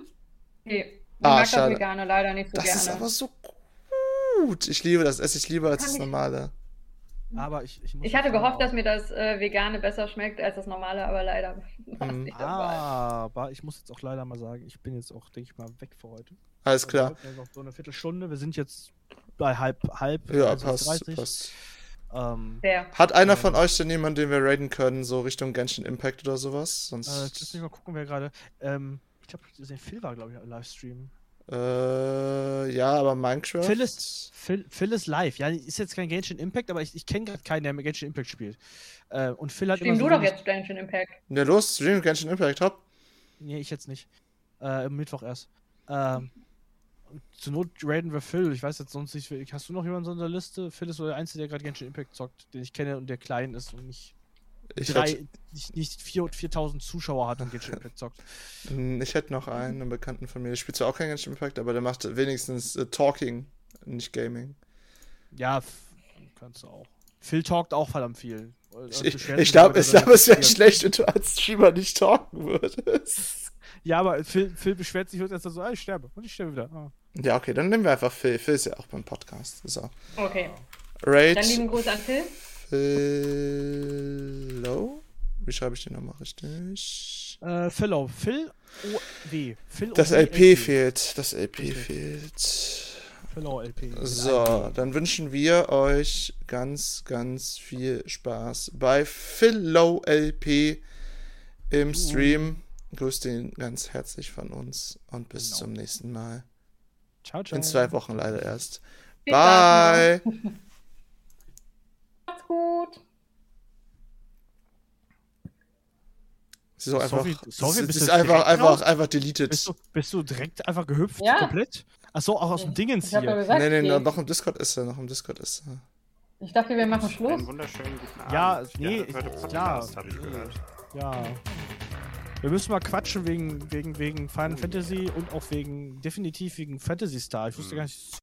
Nee, ich ah, mag schade. das Vegane leider nicht so das gerne. Das ist aber so gut. Ich liebe das, esse ich lieber als Kann das normale. Aber ich, ich, ich hatte gehofft, dass mir das äh, Vegane besser schmeckt als das normale, aber leider war mhm. nicht Aber ich muss jetzt auch leider mal sagen, ich bin jetzt auch, denke ich mal, weg für heute. Alles klar. Also noch so eine Viertelstunde. Wir sind jetzt bei halb, halb. Ja, also passt. 30. passt. Ähm, Hat einer ähm, von euch denn jemanden, den wir raiden können, so Richtung Genshin Impact oder sowas? Sonst. Äh, jetzt nicht mal gucken, wer gerade. Ähm, ich glaube, Phil war, glaube ich, im Livestream. Äh, ja, aber Minecraft. Phil ist, Phil, Phil ist live. Ja, ist jetzt kein Genshin Impact, aber ich, ich kenne gerade keinen, der mit Genshin Impact spielt. Äh, und Phil hat Stream immer so du doch jetzt Genshin Impact. Ja, los, stream Genshin Impact, hopp. Nee, ich jetzt nicht. Äh, Mittwoch erst. Ähm, zur Not raiden wir Phil. Ich weiß jetzt sonst nicht. Hast du noch jemanden in der Liste? Phil ist so der Einzige, der gerade Genshin Impact zockt, den ich kenne und der klein ist und nicht ich drei, hätte, nicht, nicht 4000 Zuschauer hat und Genshin Impact zockt. Hm, ich hätte noch einen, einen Bekannten von mir, der spielt zwar auch kein Genshin Impact, aber der macht wenigstens äh, Talking, nicht Gaming. Ja, kannst du auch. Phil talkt auch verdammt viel. Ich, ich glaube, es wäre schlecht, wenn du als Streamer nicht talken würdest. [laughs] Ja, aber Phil, Phil beschwert sich und erst so, ah, ich sterbe. Und ich sterbe wieder. Ah. Ja, okay, dann nehmen wir einfach Phil. Phil ist ja auch beim Podcast. So. Okay. Raid. Dann lieben Gruß an Phil. Philo? Wie schreibe ich den nochmal richtig? Äh, Philo. Phil O W. Phil das LP fehlt. Das LP okay. fehlt. Philo LP. So, dann wünschen wir euch ganz, ganz viel Spaß bei Philo LP im uh. Stream. Grüßt ihn ganz herzlich von uns und bis genau. zum nächsten Mal. Ciao, ciao. In zwei Wochen leider erst. Bye. [laughs] Macht's gut. Ist einfach, Sophie, Sophie, bist ist einfach, einfach, einfach deleted. Bist du, bist du direkt einfach gehüpft? Ja. Komplett? Achso, auch aus dem Dingens hier. Ja gesagt, nee, nee, noch im Discord ist er, noch im Discord ist er. Ich dachte, wir machen Schluss. Einen wunderschönen guten Abend. Ja, nee, ich, klar. Ich gehört. Ja. Wir müssen mal quatschen wegen, wegen, wegen Final Fantasy und auch wegen, definitiv wegen Fantasy Star. Ich wusste hm. gar nicht,